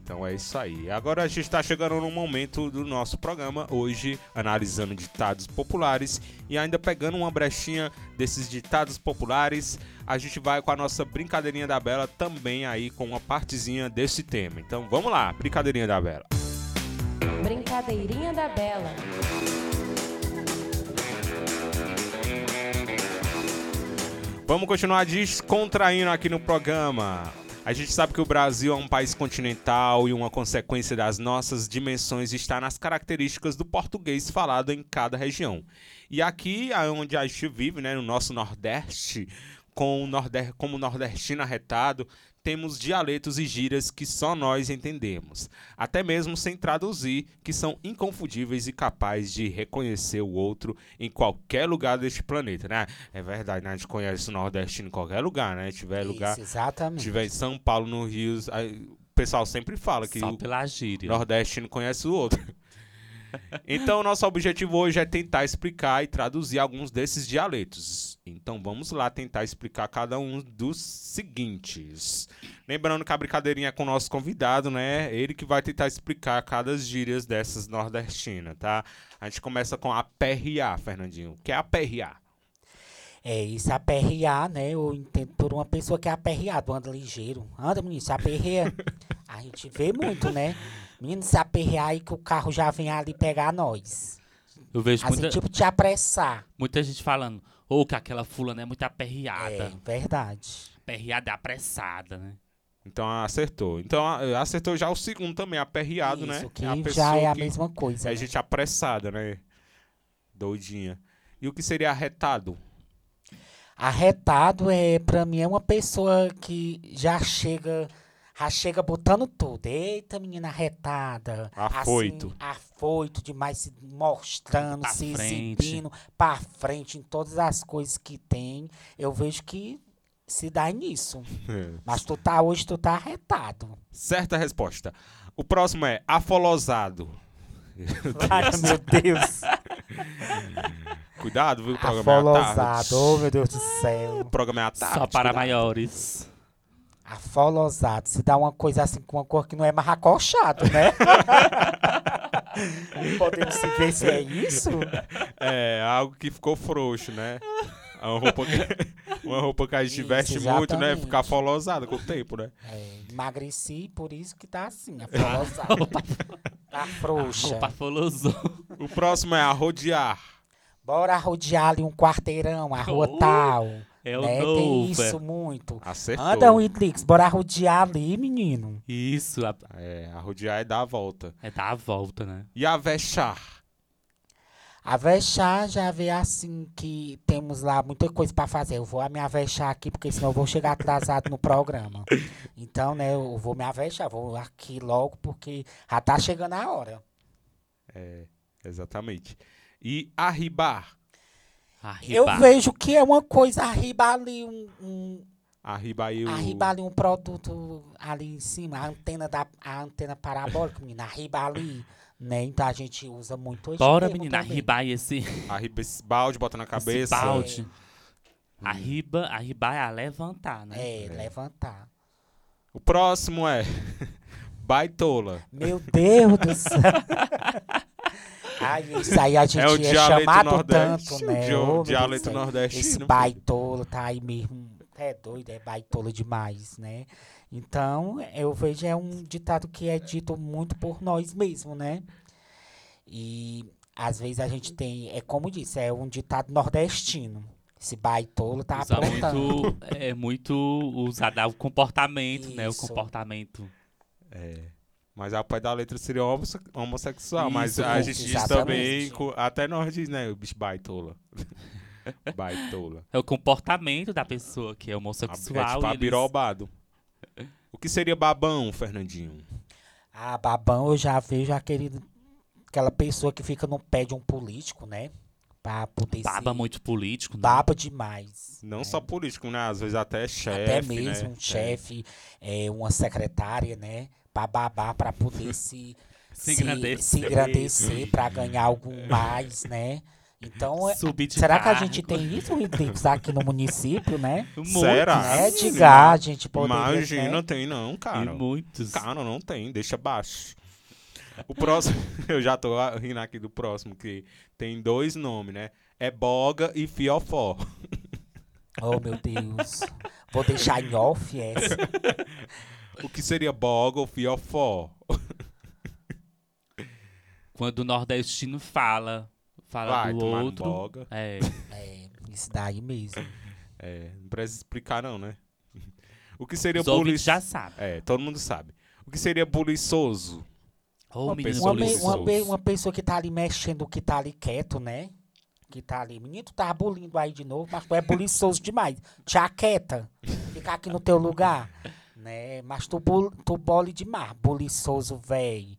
Então é isso aí. Agora a gente está chegando no momento do nosso programa, hoje analisando ditados populares e ainda pegando uma brechinha desses ditados populares, a gente vai com a nossa brincadeirinha da Bela também aí com uma partezinha desse tema. Então vamos lá, brincadeirinha da Bela. Brincadeirinha da Bela. Vamos continuar descontraindo aqui no programa. A gente sabe que o Brasil é um país continental e uma consequência das nossas dimensões está nas características do português falado em cada região. E aqui, onde a gente vive, né, no nosso Nordeste, com o norde como nordestino arretado, temos dialetos e gírias que só nós entendemos, até mesmo sem traduzir, que são inconfundíveis e capazes de reconhecer o outro em qualquer lugar deste planeta, né? É verdade, né? A gente conhece o nordestino em qualquer lugar, né? Tiver lugar, Isso, exatamente. tiver em São Paulo, no Rio, aí o pessoal sempre fala que Só o pela gíria. nordestino conhece o outro. [LAUGHS] Então, nosso objetivo hoje é tentar explicar e traduzir alguns desses dialetos. Então, vamos lá tentar explicar cada um dos seguintes. Lembrando que a brincadeirinha é com o nosso convidado, né? Ele que vai tentar explicar cada gírias dessas nordestinas, tá? A gente começa com a PRA, Fernandinho. O que é a PRA? É, isso aperrear, né? Eu entendo por uma pessoa que é aperreado, anda ligeiro. Anda, menino, se aperreia. [LAUGHS] a gente vê muito, né? Menino, se aperrear aí que o carro já vem ali pegar nós. Eu vejo Assim, muita, tipo, te apressar. muita gente falando, ou que aquela fulana é muito É, aperreada. verdade. Aperreada é apressada, né? Então, acertou. Então, acertou já o segundo também, aperreado, né? Isso, que a já pessoa é a mesma coisa. É né? gente apressada, né? Doidinha. E o que seria arretado? Arretado é, pra mim, é uma pessoa que já chega, já chega botando tudo. Eita, menina arretada. Afoito. Assim, afoito demais, se mostrando, Pra se frente. exibindo pra frente em todas as coisas que tem. Eu vejo que se dá nisso. [LAUGHS] Mas tu tá hoje, tu tá arretado. Certa resposta. O próximo é afolosado. Ai, [LAUGHS] meu Deus. Cuidado, viu? O programa é. Afolosado, oh meu Deus do céu. O programa é à tarde. Só para cuidado. maiores. Afolosado. Se dá uma coisa assim com uma cor que não é mais acochado, né? Podemos ver se é isso? É, algo que ficou frouxo, né? Uma roupa que, uma roupa que a gente Isso, veste muito, né? exatamente. Fica afolosada com o tempo, né? É, emagreci, por isso que tá assim, [LAUGHS] afolosado. tá frouxa. Roupa folosou. O próximo é arrodear. Bora rodear ali um quarteirão, a rua Oh, tal. É o né? Tem isso muito. Acertou. Anda, Windrix, bora rodear ali, menino. Isso, a- É, arrodear é dar a volta. é dar a volta, né? E avexar. A Vexar já vê assim que temos lá muita coisa pra fazer. Eu vou me avexar aqui, porque senão eu vou chegar atrasado no programa. Então, né, eu vou me avexar, vou aqui logo, porque já tá chegando a hora. É, exatamente. E arribar. Eu Arribar. vejo que é uma coisa arriba ali, um, um, Arribar aí o... arriba ali um produto ali em cima, a antena, da, a antena parabólica, menina, arriba ali, né? Então a gente usa muito esse Bora, menina, também. arribar esse, Arriba esse balde, bota na esse cabeça. balde. Arriba, arribar é a levantar, né? É, levantar. O próximo é [LAUGHS] baitola. Meu Deus do céu. [LAUGHS] Ai, isso aí a gente É o é, dialeto chamado nordeste, tanto, o né? Deus dialeto nordestino, Esse baitolo tá aí mesmo. É doido, é baitolo demais, né? Então, eu vejo é um ditado que é dito muito por nós mesmos, né? E às vezes a gente tem, é como disse, é um ditado nordestino. Esse baitolo tá Usa aprontando. muito, é muito usado o comportamento, né? O Isso. comportamento. É. Mas ao pé da letra seria homosse- homossexual. mas Isso, a isso, gente diz também, até nós diz, né? O bicho baitola. [LAUGHS] baitola. É o comportamento da pessoa que é É homossexual. tipo e eles- abirobado. O que seria babão, Fernandinho? Ah, babão, eu já vejo aquele, aquela pessoa que fica no pé de um político, né? Pra poder Baba se- muito político, né? Baba demais. Não só político, né? Às vezes até chefe, Até mesmo né? um chefe, é, uma secretária, né? Pra babar, pra poder [LAUGHS] se, Se engrandecer. se engrandecer, pra ganhar algo mais, né? Então, é- será que a gente tem isso, Rodrigues, aqui no município, né? [LAUGHS] Muitos, Será? né? De gás, a gente poderia, Imagina, né? tem não, E cara. muitos. Cara, não tem, deixa baixo. O próximo, [LAUGHS] eu já tô rindo aqui do próximo, que tem dois nomes, né? É Boga e Fiofó. Oh, meu Deus. Vou deixar em off essa. O que seria Boga ou Fiofó? [LAUGHS] Quando o nordestino fala, fala Vai do outro. Boga. É. [LAUGHS] É, isso daí mesmo. É, não precisa explicar não, né? O que seria buliçoso? já sabem. É, todo mundo sabe. O que seria buliçoso? Ô, Uma menino pessoa Uma, uma, uma pessoa que tá ali mexendo, que tá ali quieto, né? Que tá ali. Menino, tu tá bulindo aí de novo, mas tu é buliçoso demais. Te aquieta. Fica aqui no teu lugar. Né? Mas tu, bul, tu bole demais. Buliçoso, véi.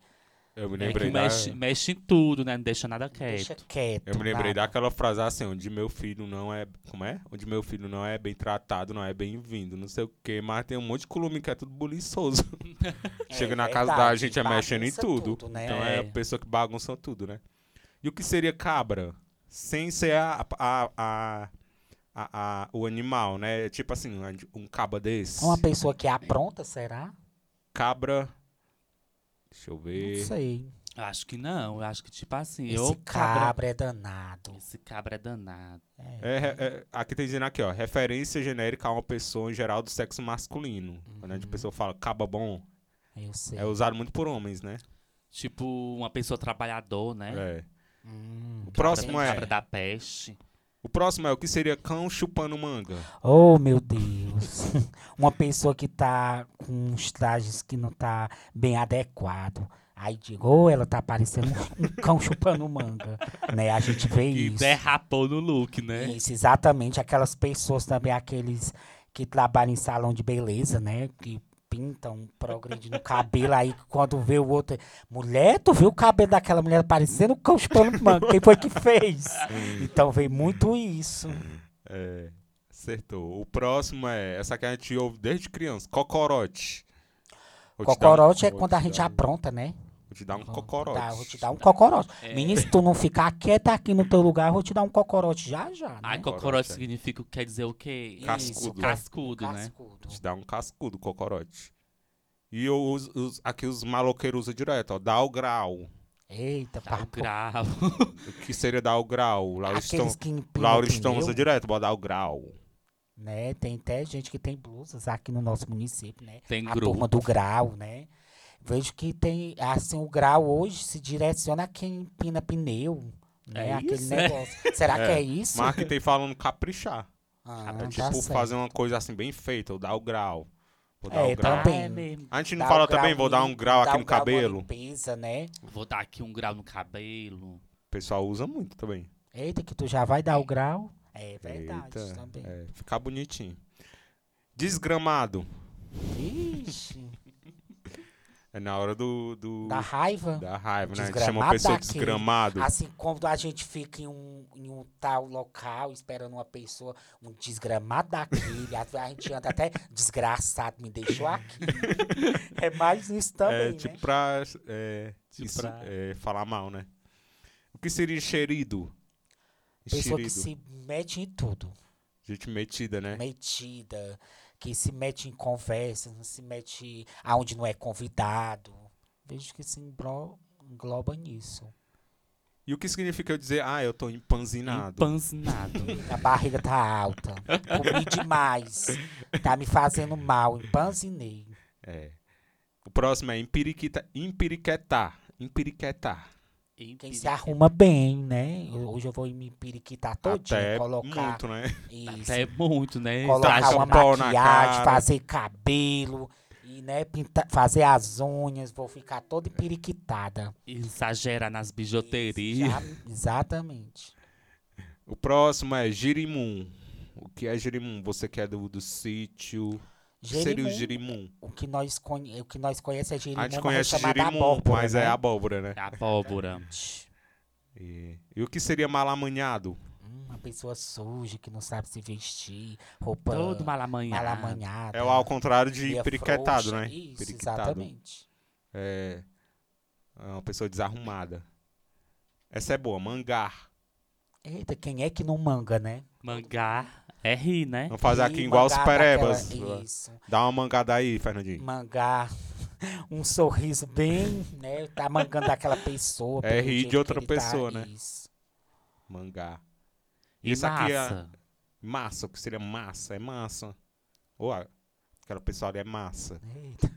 Eu me É que lembrei da... mexe, mexe em tudo, né? Não deixa nada Deixa quieto. quieto. Eu me lembrei nada. daquela frase assim, onde meu filho não é. Como é? Onde meu filho não é bem tratado, não é bem-vindo, não sei o quê, mas tem um monte de colume que é tudo buliçoso. [LAUGHS] Chega É na casa da verdade, gente é mexendo em bagunça tudo. né? Então é a É. pessoa que bagunça tudo, né? E o que seria cabra? Sem ser a, a, a, a- a- o animal, né? Tipo assim, um caba desse. Uma pessoa que apronta, será? Cabra. Deixa eu Não ver. sei. Eu acho que não. Eu acho que, tipo assim, Esse eu cabra é danado. Esse cabra é danado. É, é, aqui tem dizendo aqui, ó. Referência genérica a uma pessoa em geral do sexo masculino. Quando a gente- a pessoa fala caba bom, Eu sei. é usado muito por homens, né? Tipo, uma pessoa trabalhador, né? É. Hum. O próximo cabra, é. cabra da peste. O próximo é o que seria cão chupando manga. Oh, meu Deus. [LAUGHS] Uma pessoa que tá com uns trajes que não tá bem adequado. Aí digo, oh, ela tá parecendo um, cão chupando manga. Né? A gente vê isso. derrapou no look, né? Isso, exatamente. Aquelas pessoas também, aqueles que trabalham em salão de beleza, né? Que pintam, progredem no cabelo, aí quando vê o outro. Mulher, tu viu o cabelo daquela mulher parecendo um cão chupando manga? Quem foi que fez? Então veio muito isso. É. Acertou. O próximo é. Essa que a gente ouve desde criança. Cocorote. Vou um- Cocorote é quando a gente um- apronta, né? Vou te dar um cocorote. dar- vou te dar um cocorote. É. Menino, se tu não ficar quieto aqui no teu lugar, eu vou te dar um cocorote já já, né? Ai, Cocorote, significa, quer dizer o quê? Cascudo. Cascudo, né? Cascudo. Vou te dar um cascudo, cocorote. E os, os- aqui os maloqueiros usam direto, ó. Dá o grau. Eita, Tá o papo. grau. O que seria dar o grau? [LAUGHS] Lauristão pneu, usa direto, bota dar o grau. né? Tem até gente que tem blusas aqui no nosso município, né? Tem a grupo. turma do grau, né? Vejo que tem, assim, o grau hoje se direciona a quem empina pneu, né? É Aquele isso, é? negócio. Será que É. é isso? Marketing falando caprichar. Ah, É É tá tipo certo. fazer uma coisa assim bem feita, ou dar o grau. Vou dar É, o grau. também. É mesmo. A gente não Dá fala também, vou dar um grau aqui no grau cabelo. limpeza, né? Vou dar aqui um grau no cabelo. O pessoal usa muito também. Eita, que tu já vai dar o grau? É verdade Eita, também. é, ficar bonitinho. Desgramado. Ixi, É na hora do. do da raiva. da raiva, né? A gente Desgramado chama a pessoa daquele. desgramado. Assim como a gente fica em um, em um tal local esperando uma pessoa, um desgramado daquele, a, gente anda até desgraçado, me deixou aqui. [LAUGHS] é mais isso também, é tipo né? pra, é, Tipo isso, pra- é, falar mal, né? O que seria enxerido? Pessoa que se mete em tudo. Gente metida, né? Metida, que se mete em conversa, não se mete aonde não é convidado. Vejo que se englo- engloba nisso. E o que significa eu dizer, ah, eu tô empanzinado? Empanzinado. [LAUGHS] A barriga tá alta. Comi demais. Tá me fazendo mal. Empanzinei. É. O próximo é empiriquita, empiriquetar. Empiriquetar. Quem se arruma bem, né? Eu- Hoje eu vou me empiriquitar todinho, Até colocar muito, né? isso, Até muito, né? colocar taca uma pó na maquiagem, cara. fazer cabelo e né, pintar, fazer as unhas, vou ficar toda empiriquitada. Exagerar nas bijuterias. Já- exatamente. O próximo é girimum. O que é girimum? Você que é do, do sítio. O que seria o Jerimum, girimum? o que nós conhe, o que nós conhece é jerimum, A gente mas conhece é chamada girimum, abóbora, mas né? é abóbora, né? Abóbora. E, e o que seria malamanhado? Hum, uma pessoa suja que não sabe se vestir, roupa Todo malamanhado. malamanhada. É o ao contrário de meia periquetado, frouxa. né? Isso, Periquitado. exatamente. É, é uma pessoa desarrumada. Essa é boa, mangar. Eita, quem é que não manga, né? Mangá é rir, né? Vamos fazer aqui E igual os perebas. daquela- Isso. Dá uma mangada aí, Fernandinho. Mangar. [LAUGHS] Um sorriso bem, né? Tá mangando daquela pessoa. É rir de outra tá, pessoa, né? Isso. Mangar. E Isso aqui é- massa. Massa, o que seria massa? É massa. Ou aquela pessoa ali é massa. Eita.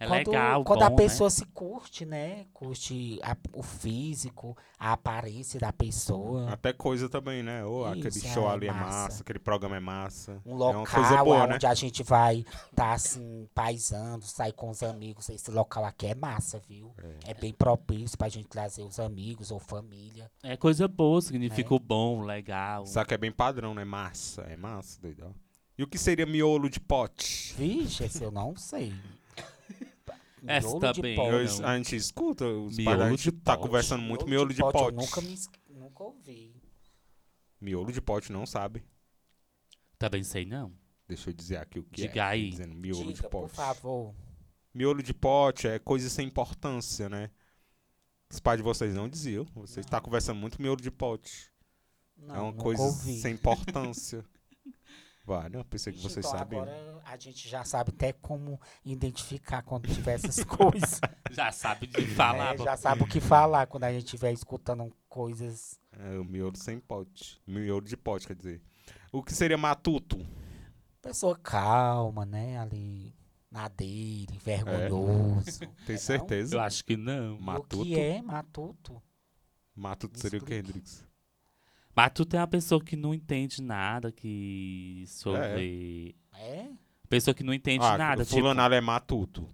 É quando, legal, Quando bom, a né? pessoa se curte, né? Curte a- o físico, a aparência da pessoa. Até coisa também, né? Ou aquele Isso, show é ali é massa. massa, aquele programa é massa. Um é uma local coisa boa, né? onde a gente vai tá assim, paisando, sair com os amigos. Esse local aqui é massa, viu? É, bem propício pra gente trazer os amigos ou família. É coisa boa, significa É. o bom, legal. Só que é bem padrão, né? Massa. É massa, doidão. E o que seria miolo de pote? Vixe, esse eu não sei. Essa Miolo de também, pote. Eu- a gente escuta, os Miolo de tá pote. conversando muito miolo de pote. Eu nunca, me, nunca ouvi. Miolo de pote não sabe. Também sei não. Deixa eu dizer aqui o que Diga é. aí. Dizendo miolo de Diga, por pote. favor. Miolo de pote é coisa sem importância, né? Os pais de vocês não diziam. Vocês estão conversando muito miolo de pote. Não, é uma coisa ouvi. sem importância. [LAUGHS] Né? Pensei que Ixi, vocês então sabiam. agora a gente já sabe até como identificar quando tiver essas [LAUGHS] coisas. Já sabe de falar. É, já sabe o que falar quando a gente estiver escutando coisas. É o miolo sem pote. Miolo de pote, quer dizer. O que seria matuto? Pessoa calma, né? Ali na dele, vergonhoso. Tem É, certeza? Eu acho que não. O Matuto? que é matuto? Matuto seria o que. Hendrix? Mas tu tem uma pessoa que não entende nada, que sobre. É? Pessoa que não entende Ah, nada. o Tipo, é matuto.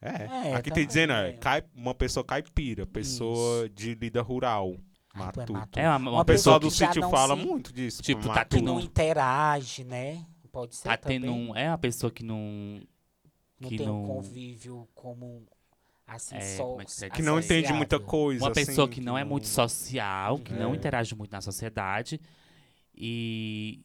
É. É, Aqui também tem dizendo, é, é. cai- uma pessoa caipira, pessoa de lida rural. Ah, é Matuto. matuto. é uma, uma pessoal pessoa do que sítio fala se- muito disso. Tipo, tá matuto. Que tendo não um- interage, né? Pode ser tá também. tendo um, é uma pessoa que não. não que tem um não- convívio como assim, É, só. como é que Que não entende muita coisa. Uma pessoa assim, que não é muito social, que não É. interage muito na sociedade e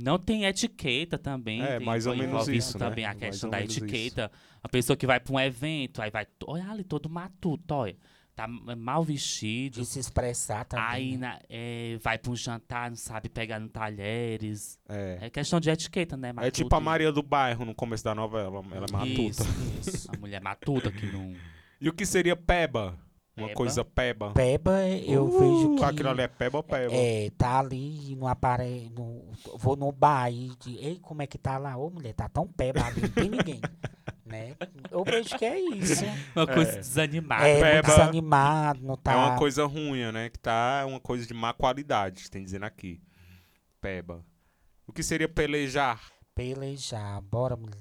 Não tem etiqueta também. É, tem, mais ou envolve menos isso, também né? a questão da menos isso. etiqueta. A pessoa que vai pra um evento, aí vai, olha ali, todo matuto, olha. Tá mal vestido. De se expressar também. Aí né? na- é, vai pra um jantar, não sabe pegar no talheres. É. É questão de etiqueta, né? É Matuto tipo a e- Maria do Bairro no começo da novela. Ela é matuta. Isso, Isso. a mulher matuta que não. [LAUGHS] E o que seria peba? Uma Peba? coisa peba. Peba, eu Uh, vejo que. Aquilo ali é peba ou peba? É, tá ali, não aparece. No, vou no bar e de, ei, como é que tá lá? Ô, mulher, tá tão peba ali, não tem ninguém. [LAUGHS] né? Eu vejo que é isso. Uma coisa desanimada. É, Peba desanimado, não tá. É uma coisa ruim, né? Que tá uma coisa de má qualidade, tem dizendo aqui. Peba. O que seria pelejar? Pelejar, bora, mulher.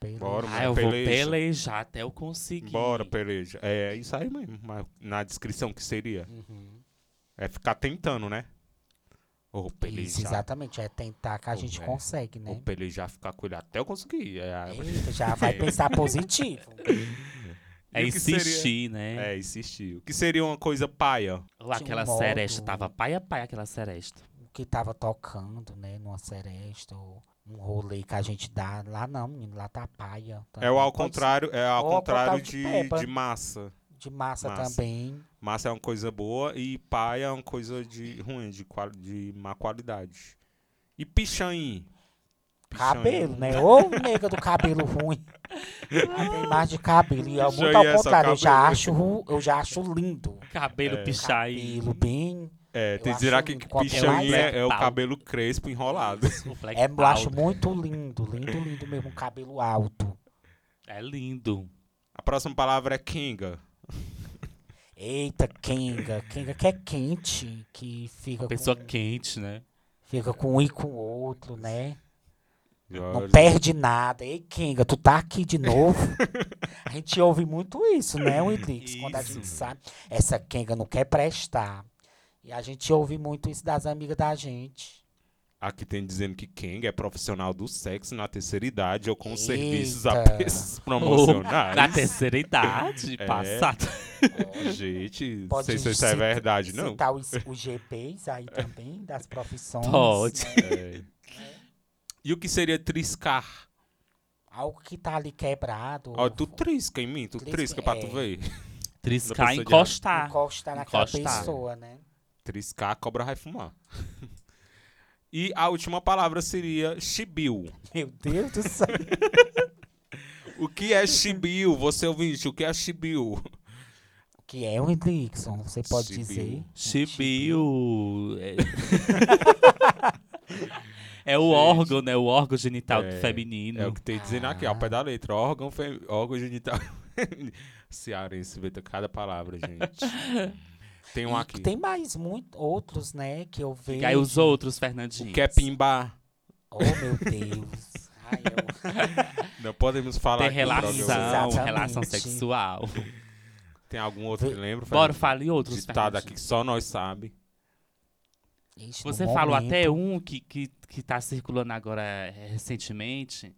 Pelejar. Bora, Ah, eu vou Peleja. pelejar até eu conseguir. Bora, peleja. É isso aí mesmo. Na descrição que seria. Uhum. É ficar tentando, né? Ou Isso, pelejar. exatamente. É tentar que a gente é. consegue, Ou né? pelejar, ficar com ele até eu conseguir. É, a- Eita, já vai [LAUGHS] pensar positivo. É E que seria- insistir, né? é, insistir. O que seria uma coisa paia? Ou aquela modo- seresta, tava paia paia aquela seresta. O que tava tocando, né? Numa seresta, ou um rolê que a gente dá. Lá não, menino, lá tá paia. É o ao contrário, é ao Ou ao contrário contrário de de, de massa. De massa, Massa. também. Massa é uma coisa boa e paia é uma coisa de ruim, de, de má qualidade. E pichain? Pichain. Cabelo, né? Ô, nega do cabelo ruim. [LAUGHS] Tem mais de cabelo. E é Já muito ao essa contrário, eu já, acho, ru- eu já acho lindo. Cabelo É. pichar e. Cabelo bem. É, tem Eu que aqui que pichain é, é o cabelo crespo enrolado. É, eu acho muito lindo, lindo, lindo mesmo. um Cabelo alto. É lindo. A próxima palavra é kinga. Eita, Kenga. Kenga que é quente, que fica Pessoa com, quente, né? fica com um e com o outro, né? Não perde nada. Ei, Kenga, tu tá aqui de novo? a gente ouve muito isso, né, Wilix? Quando a gente sabe, essa Kenga não quer prestar. E a gente ouve muito isso das amigas da gente. Aqui tem dizendo que Kenga é profissional do sexo na terceira idade ou com Eita. serviços a preços [LAUGHS] promocionais. Na terceira idade, É. passada. Gente, [LAUGHS] não Pode sei se isso é verdade, não. Citar os, os GPs aí também, das profissões. Pode. né? É. E o que seria triscar? Algo que tá ali quebrado. Ó, tu trisca em mim, tu Trisca, trisca pra tu é. ver. Triscar, encostar. Encostar naquela Encostar. pessoa, né? Triscar, a cobra vai fumar. [LAUGHS] E a última palavra seria chibiu. Meu Deus do céu. [LAUGHS] O que é chibiu? Você ouvinte, o que é chibiu? O que é um Dixon? Você pode Chibiu. dizer? Chibiu. É... [LAUGHS] é o Gente. órgão, né? O órgão genital É, feminino. É o que tem dizendo aqui, ó, pé da letra. Órgão, fem... órgão genital. [LAUGHS] Cearense, vê cada palavra, gente. Tem um E aqui. Tem mais muito, outros, né, que eu vejo. E aí os outros, Fernandinho. O que é pimbar? Oh, meu Deus. [LAUGHS] Ai, eu... Não podemos falar Tem relação. Exatamente. relação sexual. Tem algum outro que lembra? Bora, fale outros, Ditado aqui que só nós sabe. Ixi, Você falou momento, até um que, que, que tá circulando agora é, recentemente,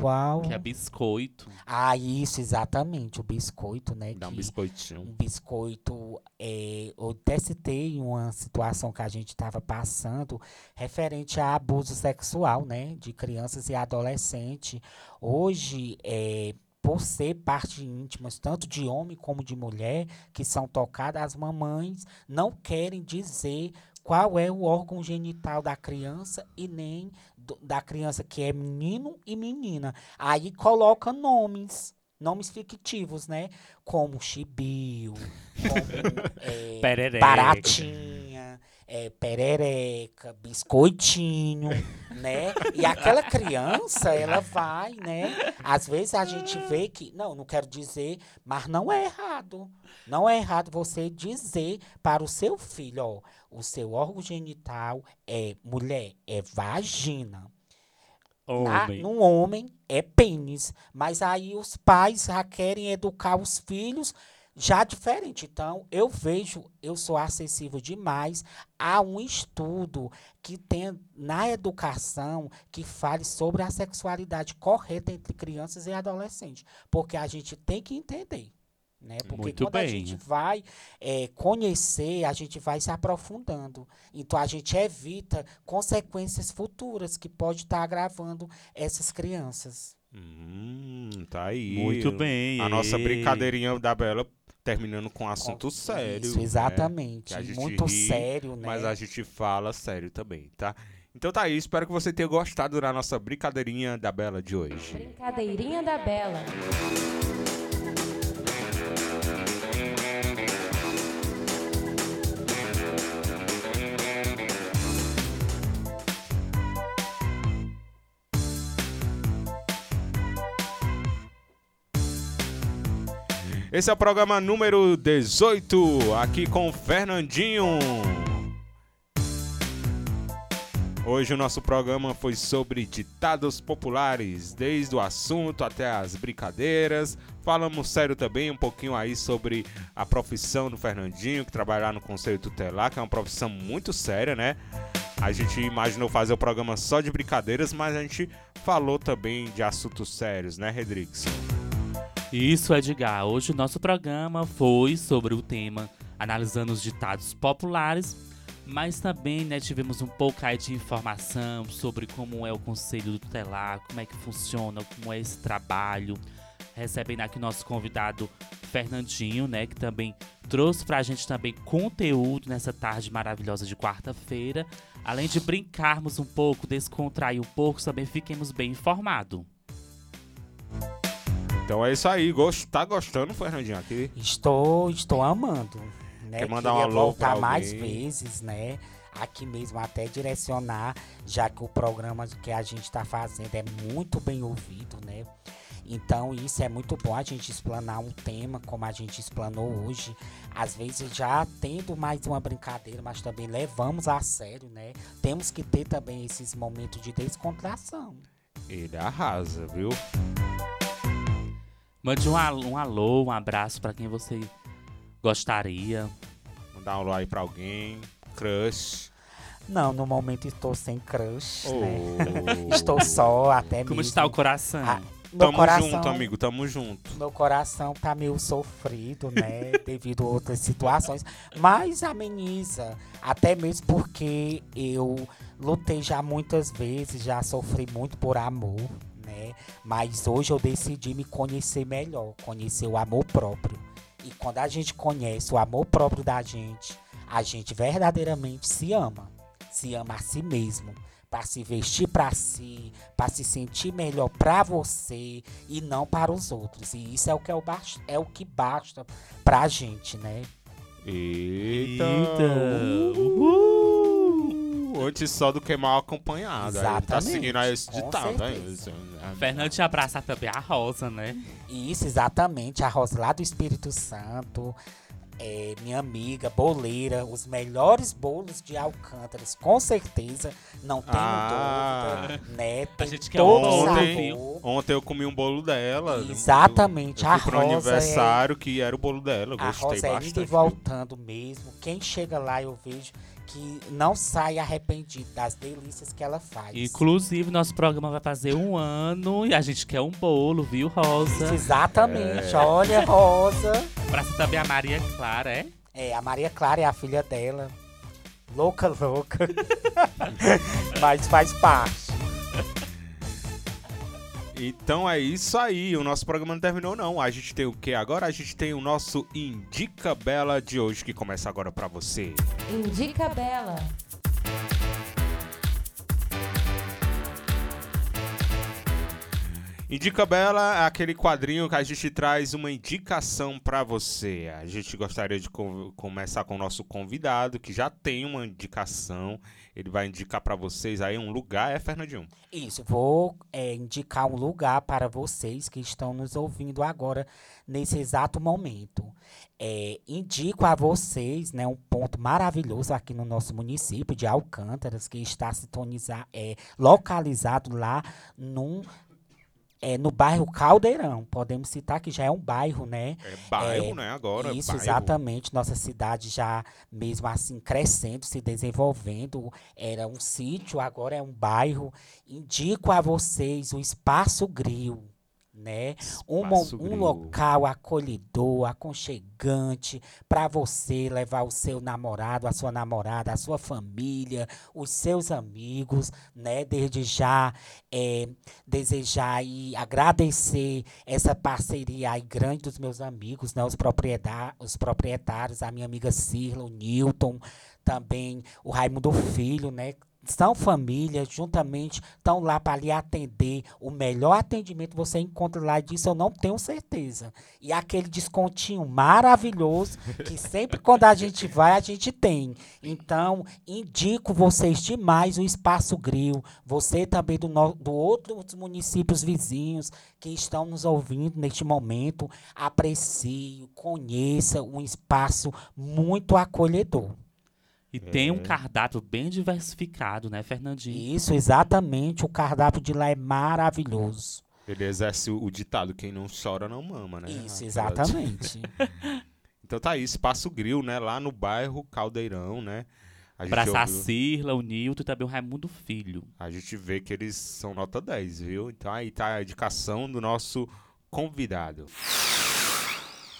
Qual? que é biscoito. Ah, isso, exatamente. O biscoito, né? Dá um biscoitinho. um biscoito. É, eu até citei uma situação que a gente estava passando referente a abuso sexual, né? De crianças e adolescentes. Hoje, é, por ser parte íntimas, tanto de homem como de mulher, que são tocadas, as mamães não querem dizer qual é o órgão genital da criança e nem do- da criança que é menino e menina. Aí coloca nomes, nomes fictivos, né? Como chibio, como [LAUGHS] é, baratinha, é, perereca, biscoitinho, [LAUGHS] né? E aquela criança, ela vai, né? Às vezes a gente vê que, não, não quero dizer, mas não é errado. Não é errado você dizer para o seu filho, ó, o seu órgão genital é mulher, é vagina. Na, Homem. no homem é pênis. Mas aí os pais já querem educar os filhos já diferente. Então, eu vejo, eu sou acessível demais a um estudo que tenha na educação que fale sobre a sexualidade correta entre crianças e adolescentes. Porque a gente tem que entender. Né? Porque Muito quando a bem. gente vai é, conhecer, a gente vai se aprofundando. Então a gente evita consequências futuras que pode estar agravando essas crianças. Hum, tá aí. Muito bem. A nossa ei. brincadeirinha da Bela terminando com assunto sério. Isso, né? exatamente. Gente Muito ri, sério, né? Mas a gente fala sério também, tá? Então tá aí, espero que você tenha gostado da nossa brincadeirinha da Bela de hoje. Brincadeirinha da Bela. Esse é o programa número 18, aqui com o Fernandinho. Hoje o nosso programa foi sobre ditados populares, desde o assunto até as brincadeiras. Falamos sério também um pouquinho aí sobre a profissão do Fernandinho, que trabalha lá no Conselho Tutelar, que é uma profissão muito séria, né? A gente imaginou fazer o programa só de brincadeiras, mas a gente falou também de assuntos sérios, né, Redrix? Isso, Edgar. Hoje o nosso programa foi sobre o tema analisando os ditados populares, mas também né, tivemos um pouco aí de informação sobre como é o Conselho do Tutelar, como é que funciona, como é esse trabalho. Recebendo aqui nosso convidado Fernandinho, né, que também trouxe pra gente também conteúdo nessa tarde maravilhosa de quarta-feira. Além de brincarmos um pouco, descontrair um pouco, também fiquemos bem informados. Então é isso aí. Gost... Tá gostando, Fernandinho? Aqui? Estou, estou amando. Né? Quer mandar um Queria alô voltar pra mais vezes, né? Aqui mesmo até direcionar, já que o programa que a gente está fazendo é muito bem ouvido, né? Então isso é muito bom a gente explanar um tema como a gente explanou hoje. Às vezes já tendo mais uma brincadeira, mas também levamos a sério, né? Temos que ter também esses momentos de descontração. Ele arrasa, viu? Mande um alô, um, alô, um abraço pra quem você gostaria. Mandar um alô aí pra alguém. Crush. Não, no momento estou sem crush, né? Oh. [LAUGHS] Estou só, até Como mesmo. está o coração? Ah, meu Tamo coração, junto, amigo. Tamo junto. Meu coração tá meio sofrido, né? [LAUGHS] devido a outras situações. Mas ameniza. Até mesmo porque eu lutei já muitas vezes, já sofri muito por amor, né? Mas hoje eu decidi me conhecer melhor, conhecer o amor próprio. E quando a gente conhece o amor próprio da gente, a gente verdadeiramente se ama. Se ama a si mesmo. Para se vestir para si, para se sentir melhor para você e não para os outros. E isso é o que, é o, é o que basta pra gente, né? Eita! Eita! Uhul! Antes só do que mal acompanhado. Aí Tá Exatamente, seguindo aí esse com ditado, né? certeza. Fernando te abraça também a Rosa, né? Isso, exatamente. A Rosa lá do Espírito Santo, é, minha amiga, boleira, os melhores bolos de Alcântaras, com certeza, não tenho Ah. dúvida, né? Tem gente quer todo o bolo, Ontem, sabor. ontem eu comi um bolo dela. Exatamente, Eu a fui pro Rosa é- aniversário que era o bolo dela. Eu A gostei Rosa é indo e voltando mesmo. Quem chega lá, eu vejo que não sai arrependido das delícias que ela faz. Inclusive, nosso programa vai fazer um ano e a gente quer um bolo, viu, Rosa? Isso, exatamente. É. Olha, Rosa. Abraça também a Maria Clara, é? É, a Maria Clara é a filha dela. Louca, louca. [LAUGHS] Mas faz parte. Então é isso aí. O nosso programa não terminou, não. A gente tem o que agora? A gente tem o nosso Indica Bela de hoje, que começa agora pra você. Indica Bela. Indica Bela é aquele quadrinho que a gente traz uma indicação pra você. A gente gostaria de co- começar com o nosso convidado, que já tem uma indicação. Ele vai indicar pra vocês aí um lugar, é, Fernandinho? Isso, vou é, indicar um lugar para vocês que estão nos ouvindo agora, nesse exato momento. É, indico a vocês né, um ponto maravilhoso aqui no nosso município de Alcântaras, que está sintonizado, é, localizado lá num, é, no bairro Caldeirão. Podemos citar que já é um bairro, né? É bairro, É, né? Agora, Isso, bairro. exatamente. Nossa cidade já, mesmo assim, crescendo, se desenvolvendo. Era um sítio, agora é um bairro. Indico a vocês o Espaço Grill. Né? Um, um local acolhedor, aconchegante para você levar o seu namorado, a sua namorada, a sua família, os seus amigos, né? Desde já é, desejar e agradecer essa parceria aí grande dos meus amigos, né? Os, os proprietários, a minha amiga Cirla, o Newton, também o Raimundo Filho, né? São famílias, juntamente, estão lá para lhe atender. O melhor atendimento você encontra lá disso, eu não tenho certeza. E aquele descontinho maravilhoso, que sempre quando a gente vai, a gente tem. Então, indico vocês demais o Espaço Grill. Você também do, no, do outros municípios vizinhos que estão nos ouvindo neste momento, aprecie, conheça um espaço muito acolhedor. E tem É. um cardápio bem diversificado, né, Fernandinho? Isso, exatamente. O cardápio de lá é maravilhoso. Ele exerce o o ditado: quem não chora não mama, né? Isso, exatamente. [LAUGHS] Então tá aí, Espaço Grill, né? Lá no bairro Caldeirão, né? A gente, Abraçar a ouviu- Cirla, o Nilton e também o Raimundo Filho. a gente vê que eles são nota 10, viu? Então aí tá a indicação do nosso convidado.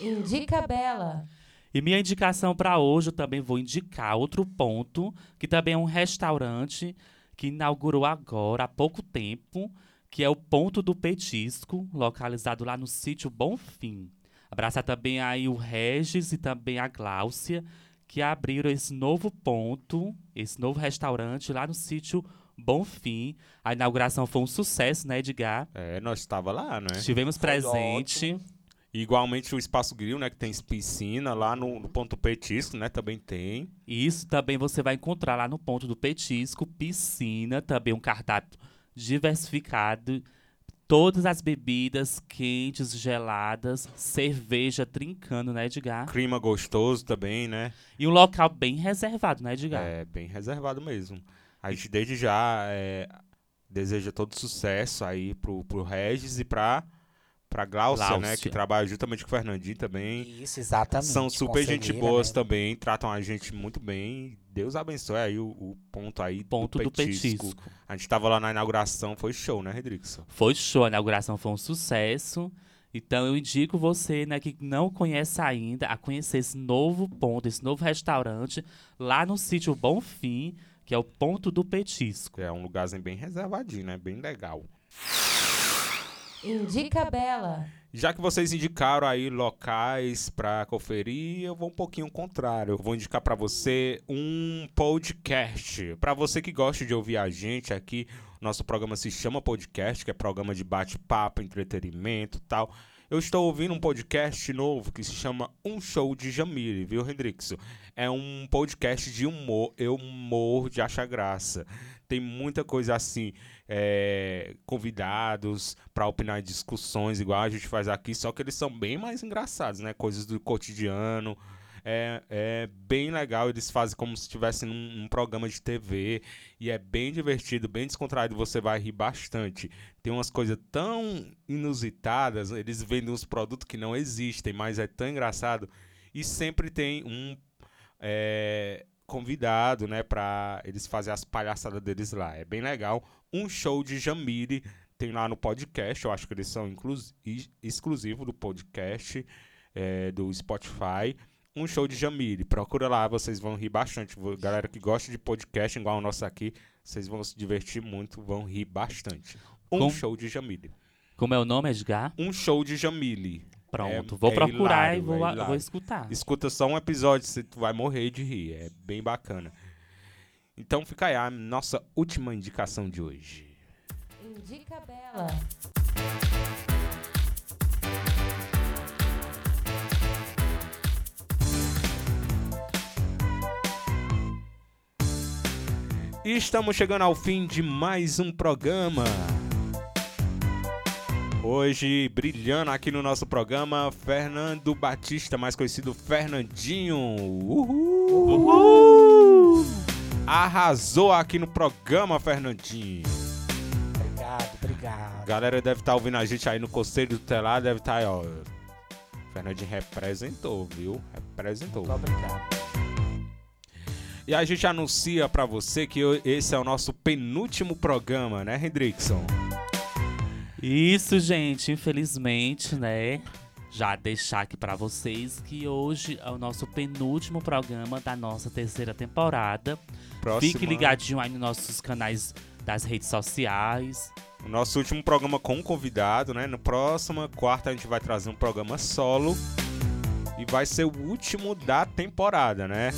Indica Bela. E minha indicação para hoje eu também vou indicar outro ponto, que também é um restaurante que inaugurou agora, há pouco tempo, que é o Ponto do Petisco, localizado lá no sítio Bonfim. Abraçar também aí o Regis e também a Gláucia, que abriram esse novo ponto, esse novo restaurante lá no sítio Bonfim. A inauguração foi um sucesso, né, Edgar? É, nós estava lá, né? Estivemos Foi presente. Igualmente o Espaço Grill, né? Que tem piscina lá no, no Ponto Petisco, né? Também tem. Isso também você vai encontrar lá no ponto do petisco, piscina, também um cardápio diversificado, todas as bebidas quentes, geladas, cerveja trincando, né, Edgar? Clima gostoso também, né? E um local bem reservado, né, Edgar? É bem reservado mesmo. A gente desde já é, deseja todo sucesso aí pro, pro Regis e pra, pra Glaucia, né? Gláucia. Que trabalha juntamente com o Fernandinho também. Isso, exatamente. São super gente boas né? também, tratam a gente muito bem. Deus abençoe aí o, o ponto aí Ponto do petisco. A gente tava lá na inauguração, foi show, né, Redrickson? Foi show, a inauguração foi um sucesso. Então eu indico você, né, que não conhece ainda, a conhecer esse novo ponto, esse novo restaurante lá no sítio Bonfim, que é o Ponto do Petisco. É um lugarzinho bem reservadinho, né? Bem legal. Indica Bela. Já que vocês indicaram aí locais pra conferir, eu vou um pouquinho contrário. Eu vou indicar pra você um podcast. Pra você que gosta de ouvir a gente aqui, nosso programa se chama podcast, que é programa de bate-papo, entretenimento, tal. Eu estou ouvindo um podcast novo que se chama Um Show de Jamile, viu, Hendrixo? É um podcast de humor, eu morro de achar graça. Tem muita coisa assim, é, convidados para opinar em discussões, igual a gente faz aqui, só que eles são bem mais engraçados, né? Coisas do cotidiano. É, é bem legal, eles fazem como se estivessem num, programa de TV e é bem divertido, bem descontraído, você vai rir bastante. Tem umas coisas tão inusitadas, eles vendem uns produtos que não existem, mas é tão engraçado. E sempre tem um é, convidado, né, pra eles fazerem as palhaçadas deles lá. É bem legal. Um show de Jamile tem lá no podcast, eu acho que eles são exclusivo do podcast é, do Spotify. Um show de Jamile, procura lá, vocês vão rir bastante. Galera que gosta de podcast, igual o nosso aqui, vocês vão se divertir muito, vão rir bastante. Um Com- show de Jamile. Como é o nome, Edgar? Um show de Jamile. Pronto, É- vou é procurar hilário, e vou, é vou escutar. Escuta só um episódio, você vai morrer de rir. É bem bacana. Então fica aí a nossa última indicação de hoje. Indica Bela. E estamos chegando ao fim de mais um programa. Hoje, brilhando aqui no nosso programa, Fernando Batista, mais conhecido Fernandinho. Uhul! Uhul! Arrasou aqui no programa, Fernandinho. Obrigado, obrigado. A galera deve estar ouvindo a gente aí no Conselho do Telar, deve estar aí, ó. Fernandinho representou, viu? Representou. Muito obrigado. E a gente anuncia pra você que esse é o nosso penúltimo programa, né, Hendrickson? Isso, gente, infelizmente, né? Já deixar aqui pra vocês que hoje é o nosso penúltimo programa da nossa terceira temporada. Próxima, Fique ligadinho aí nos nossos canais das redes sociais. O nosso último programa com um convidado, né? No próximo quarta a gente vai trazer um programa solo. E vai ser o último da temporada, né?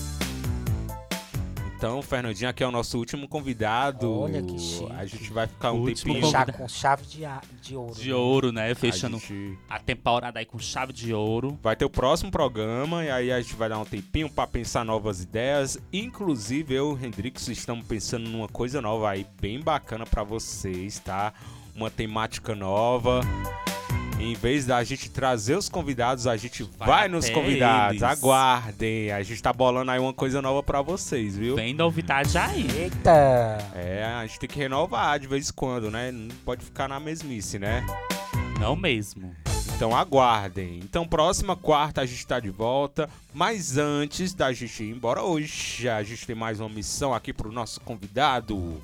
Então, o Fernandinho aqui é o nosso último convidado. Olha que chique. A gente vai ficar um Último tempinho. Já com chave de, a- de ouro. De né? ouro, né? A Fechando gente a temporada aí com chave de ouro. Vai ter o próximo programa e aí a gente vai dar um tempinho pra pensar novas ideias. Inclusive eu e o Hendrix estamos pensando numa coisa nova aí bem bacana pra vocês, tá? Uma temática nova. Em vez da gente trazer os convidados, a gente vai, Vai nos convidados. eles. Aguardem. A gente tá bolando aí uma coisa nova pra vocês, viu? Vem novidade aí. Eita! É, a gente tem que renovar de vez em quando, né? Não pode ficar na mesmice, né? Não mesmo. Então aguardem. Então, próxima quarta a gente tá de volta. Mas antes da gente ir embora hoje, a gente tem mais uma missão aqui pro nosso convidado.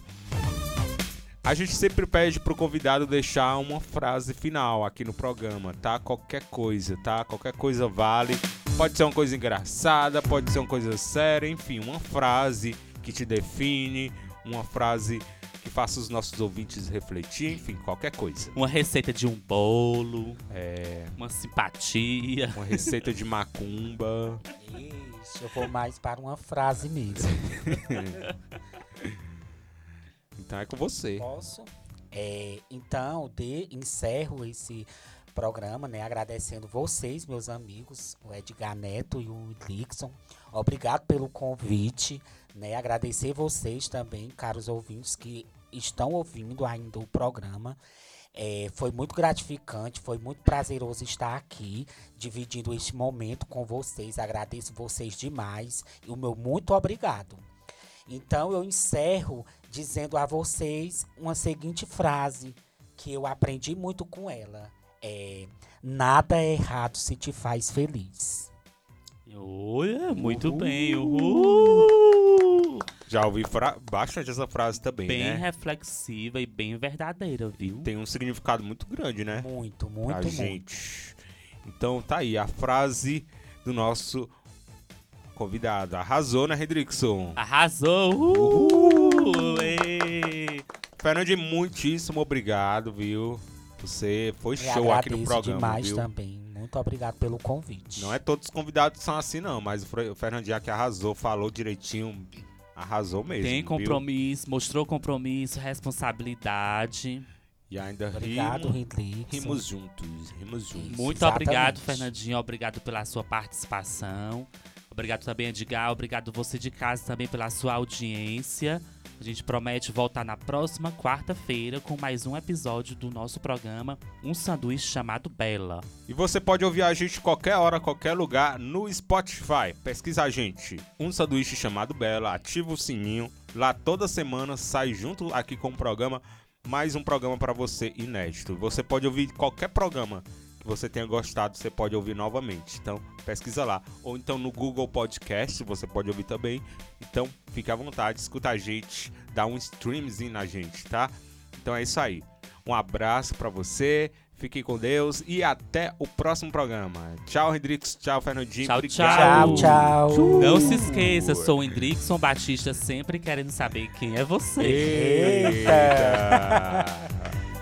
A gente sempre pede pro convidado deixar uma frase final aqui no programa, tá? Qualquer coisa, tá? Qualquer coisa vale. Pode ser uma coisa engraçada, pode ser uma coisa séria, enfim, uma frase que te define, uma frase que faça os nossos ouvintes refletir, enfim, qualquer coisa. Uma receita de um bolo, É, uma simpatia. uma receita de macumba. Ixi, eu vou mais para uma frase mesmo. [LAUGHS] Então é com você. Posso? É, então, de, encerro esse programa, né? Agradecendo vocês, meus amigos, o Edgar Neto e o Dixon. Obrigado pelo convite, né? Agradecer vocês também, caros ouvintes, que estão ouvindo ainda o programa. É, foi muito gratificante, foi muito prazeroso estar aqui, dividindo este momento com vocês. Agradeço vocês demais e o meu muito obrigado. Então eu encerro dizendo a vocês uma seguinte frase que eu aprendi muito com ela. É, nada é errado se te faz feliz. Olha, muito Uhul. bem. Uhul. Já ouvi fra- bastante essa frase também, Bem né? reflexiva e bem verdadeira, viu? Tem um significado muito grande, né? Muito, Pra muito, muito. gente. Então tá aí a frase do nosso convidado. Arrasou, né, Redrickson? Arrasou! Uhul. Ê. Fernandinho, muitíssimo obrigado, viu? Você foi Eu show aqui no programa, demais viu? também. Muito obrigado pelo convite. Não é todos os convidados que são assim, não, mas o Fernandinho aqui arrasou, falou direitinho, arrasou mesmo. Tem viu? compromisso, mostrou compromisso, responsabilidade. E ainda Obrigado, rimos, rimos juntos, rimos juntos. Muito Exatamente. obrigado, Fernandinho. Obrigado pela sua participação. Obrigado também, Edgar. Obrigado você de casa também pela sua audiência. A gente promete voltar na próxima quarta-feira com mais um episódio do nosso programa Um Sanduíche Chamado Bela. E você pode ouvir a gente qualquer hora, qualquer lugar no Spotify. Pesquisa a gente. Um sanduíche chamado Bela, ativa o sininho. Lá toda semana sai junto aqui com o programa mais um programa para você inédito. Você pode ouvir qualquer programa que você tenha gostado, você pode ouvir novamente. Então, pesquisa lá. Ou então no Google Podcast, você pode ouvir também. Então, fique à vontade, escuta a gente, dá um streamzinho na gente, tá? Então é isso aí. Um abraço para você. Fique com Deus e até o próximo programa. Tchau, Hendrix. Tchau, Fernandinho. Tchau, Obrigado. Tchau, tchau. Não se esqueça, sou o Hendrickson Batista, sempre querendo saber quem é você. Eita.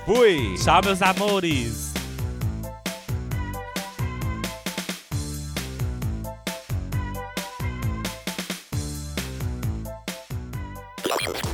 Fui. Tchau, meus amores.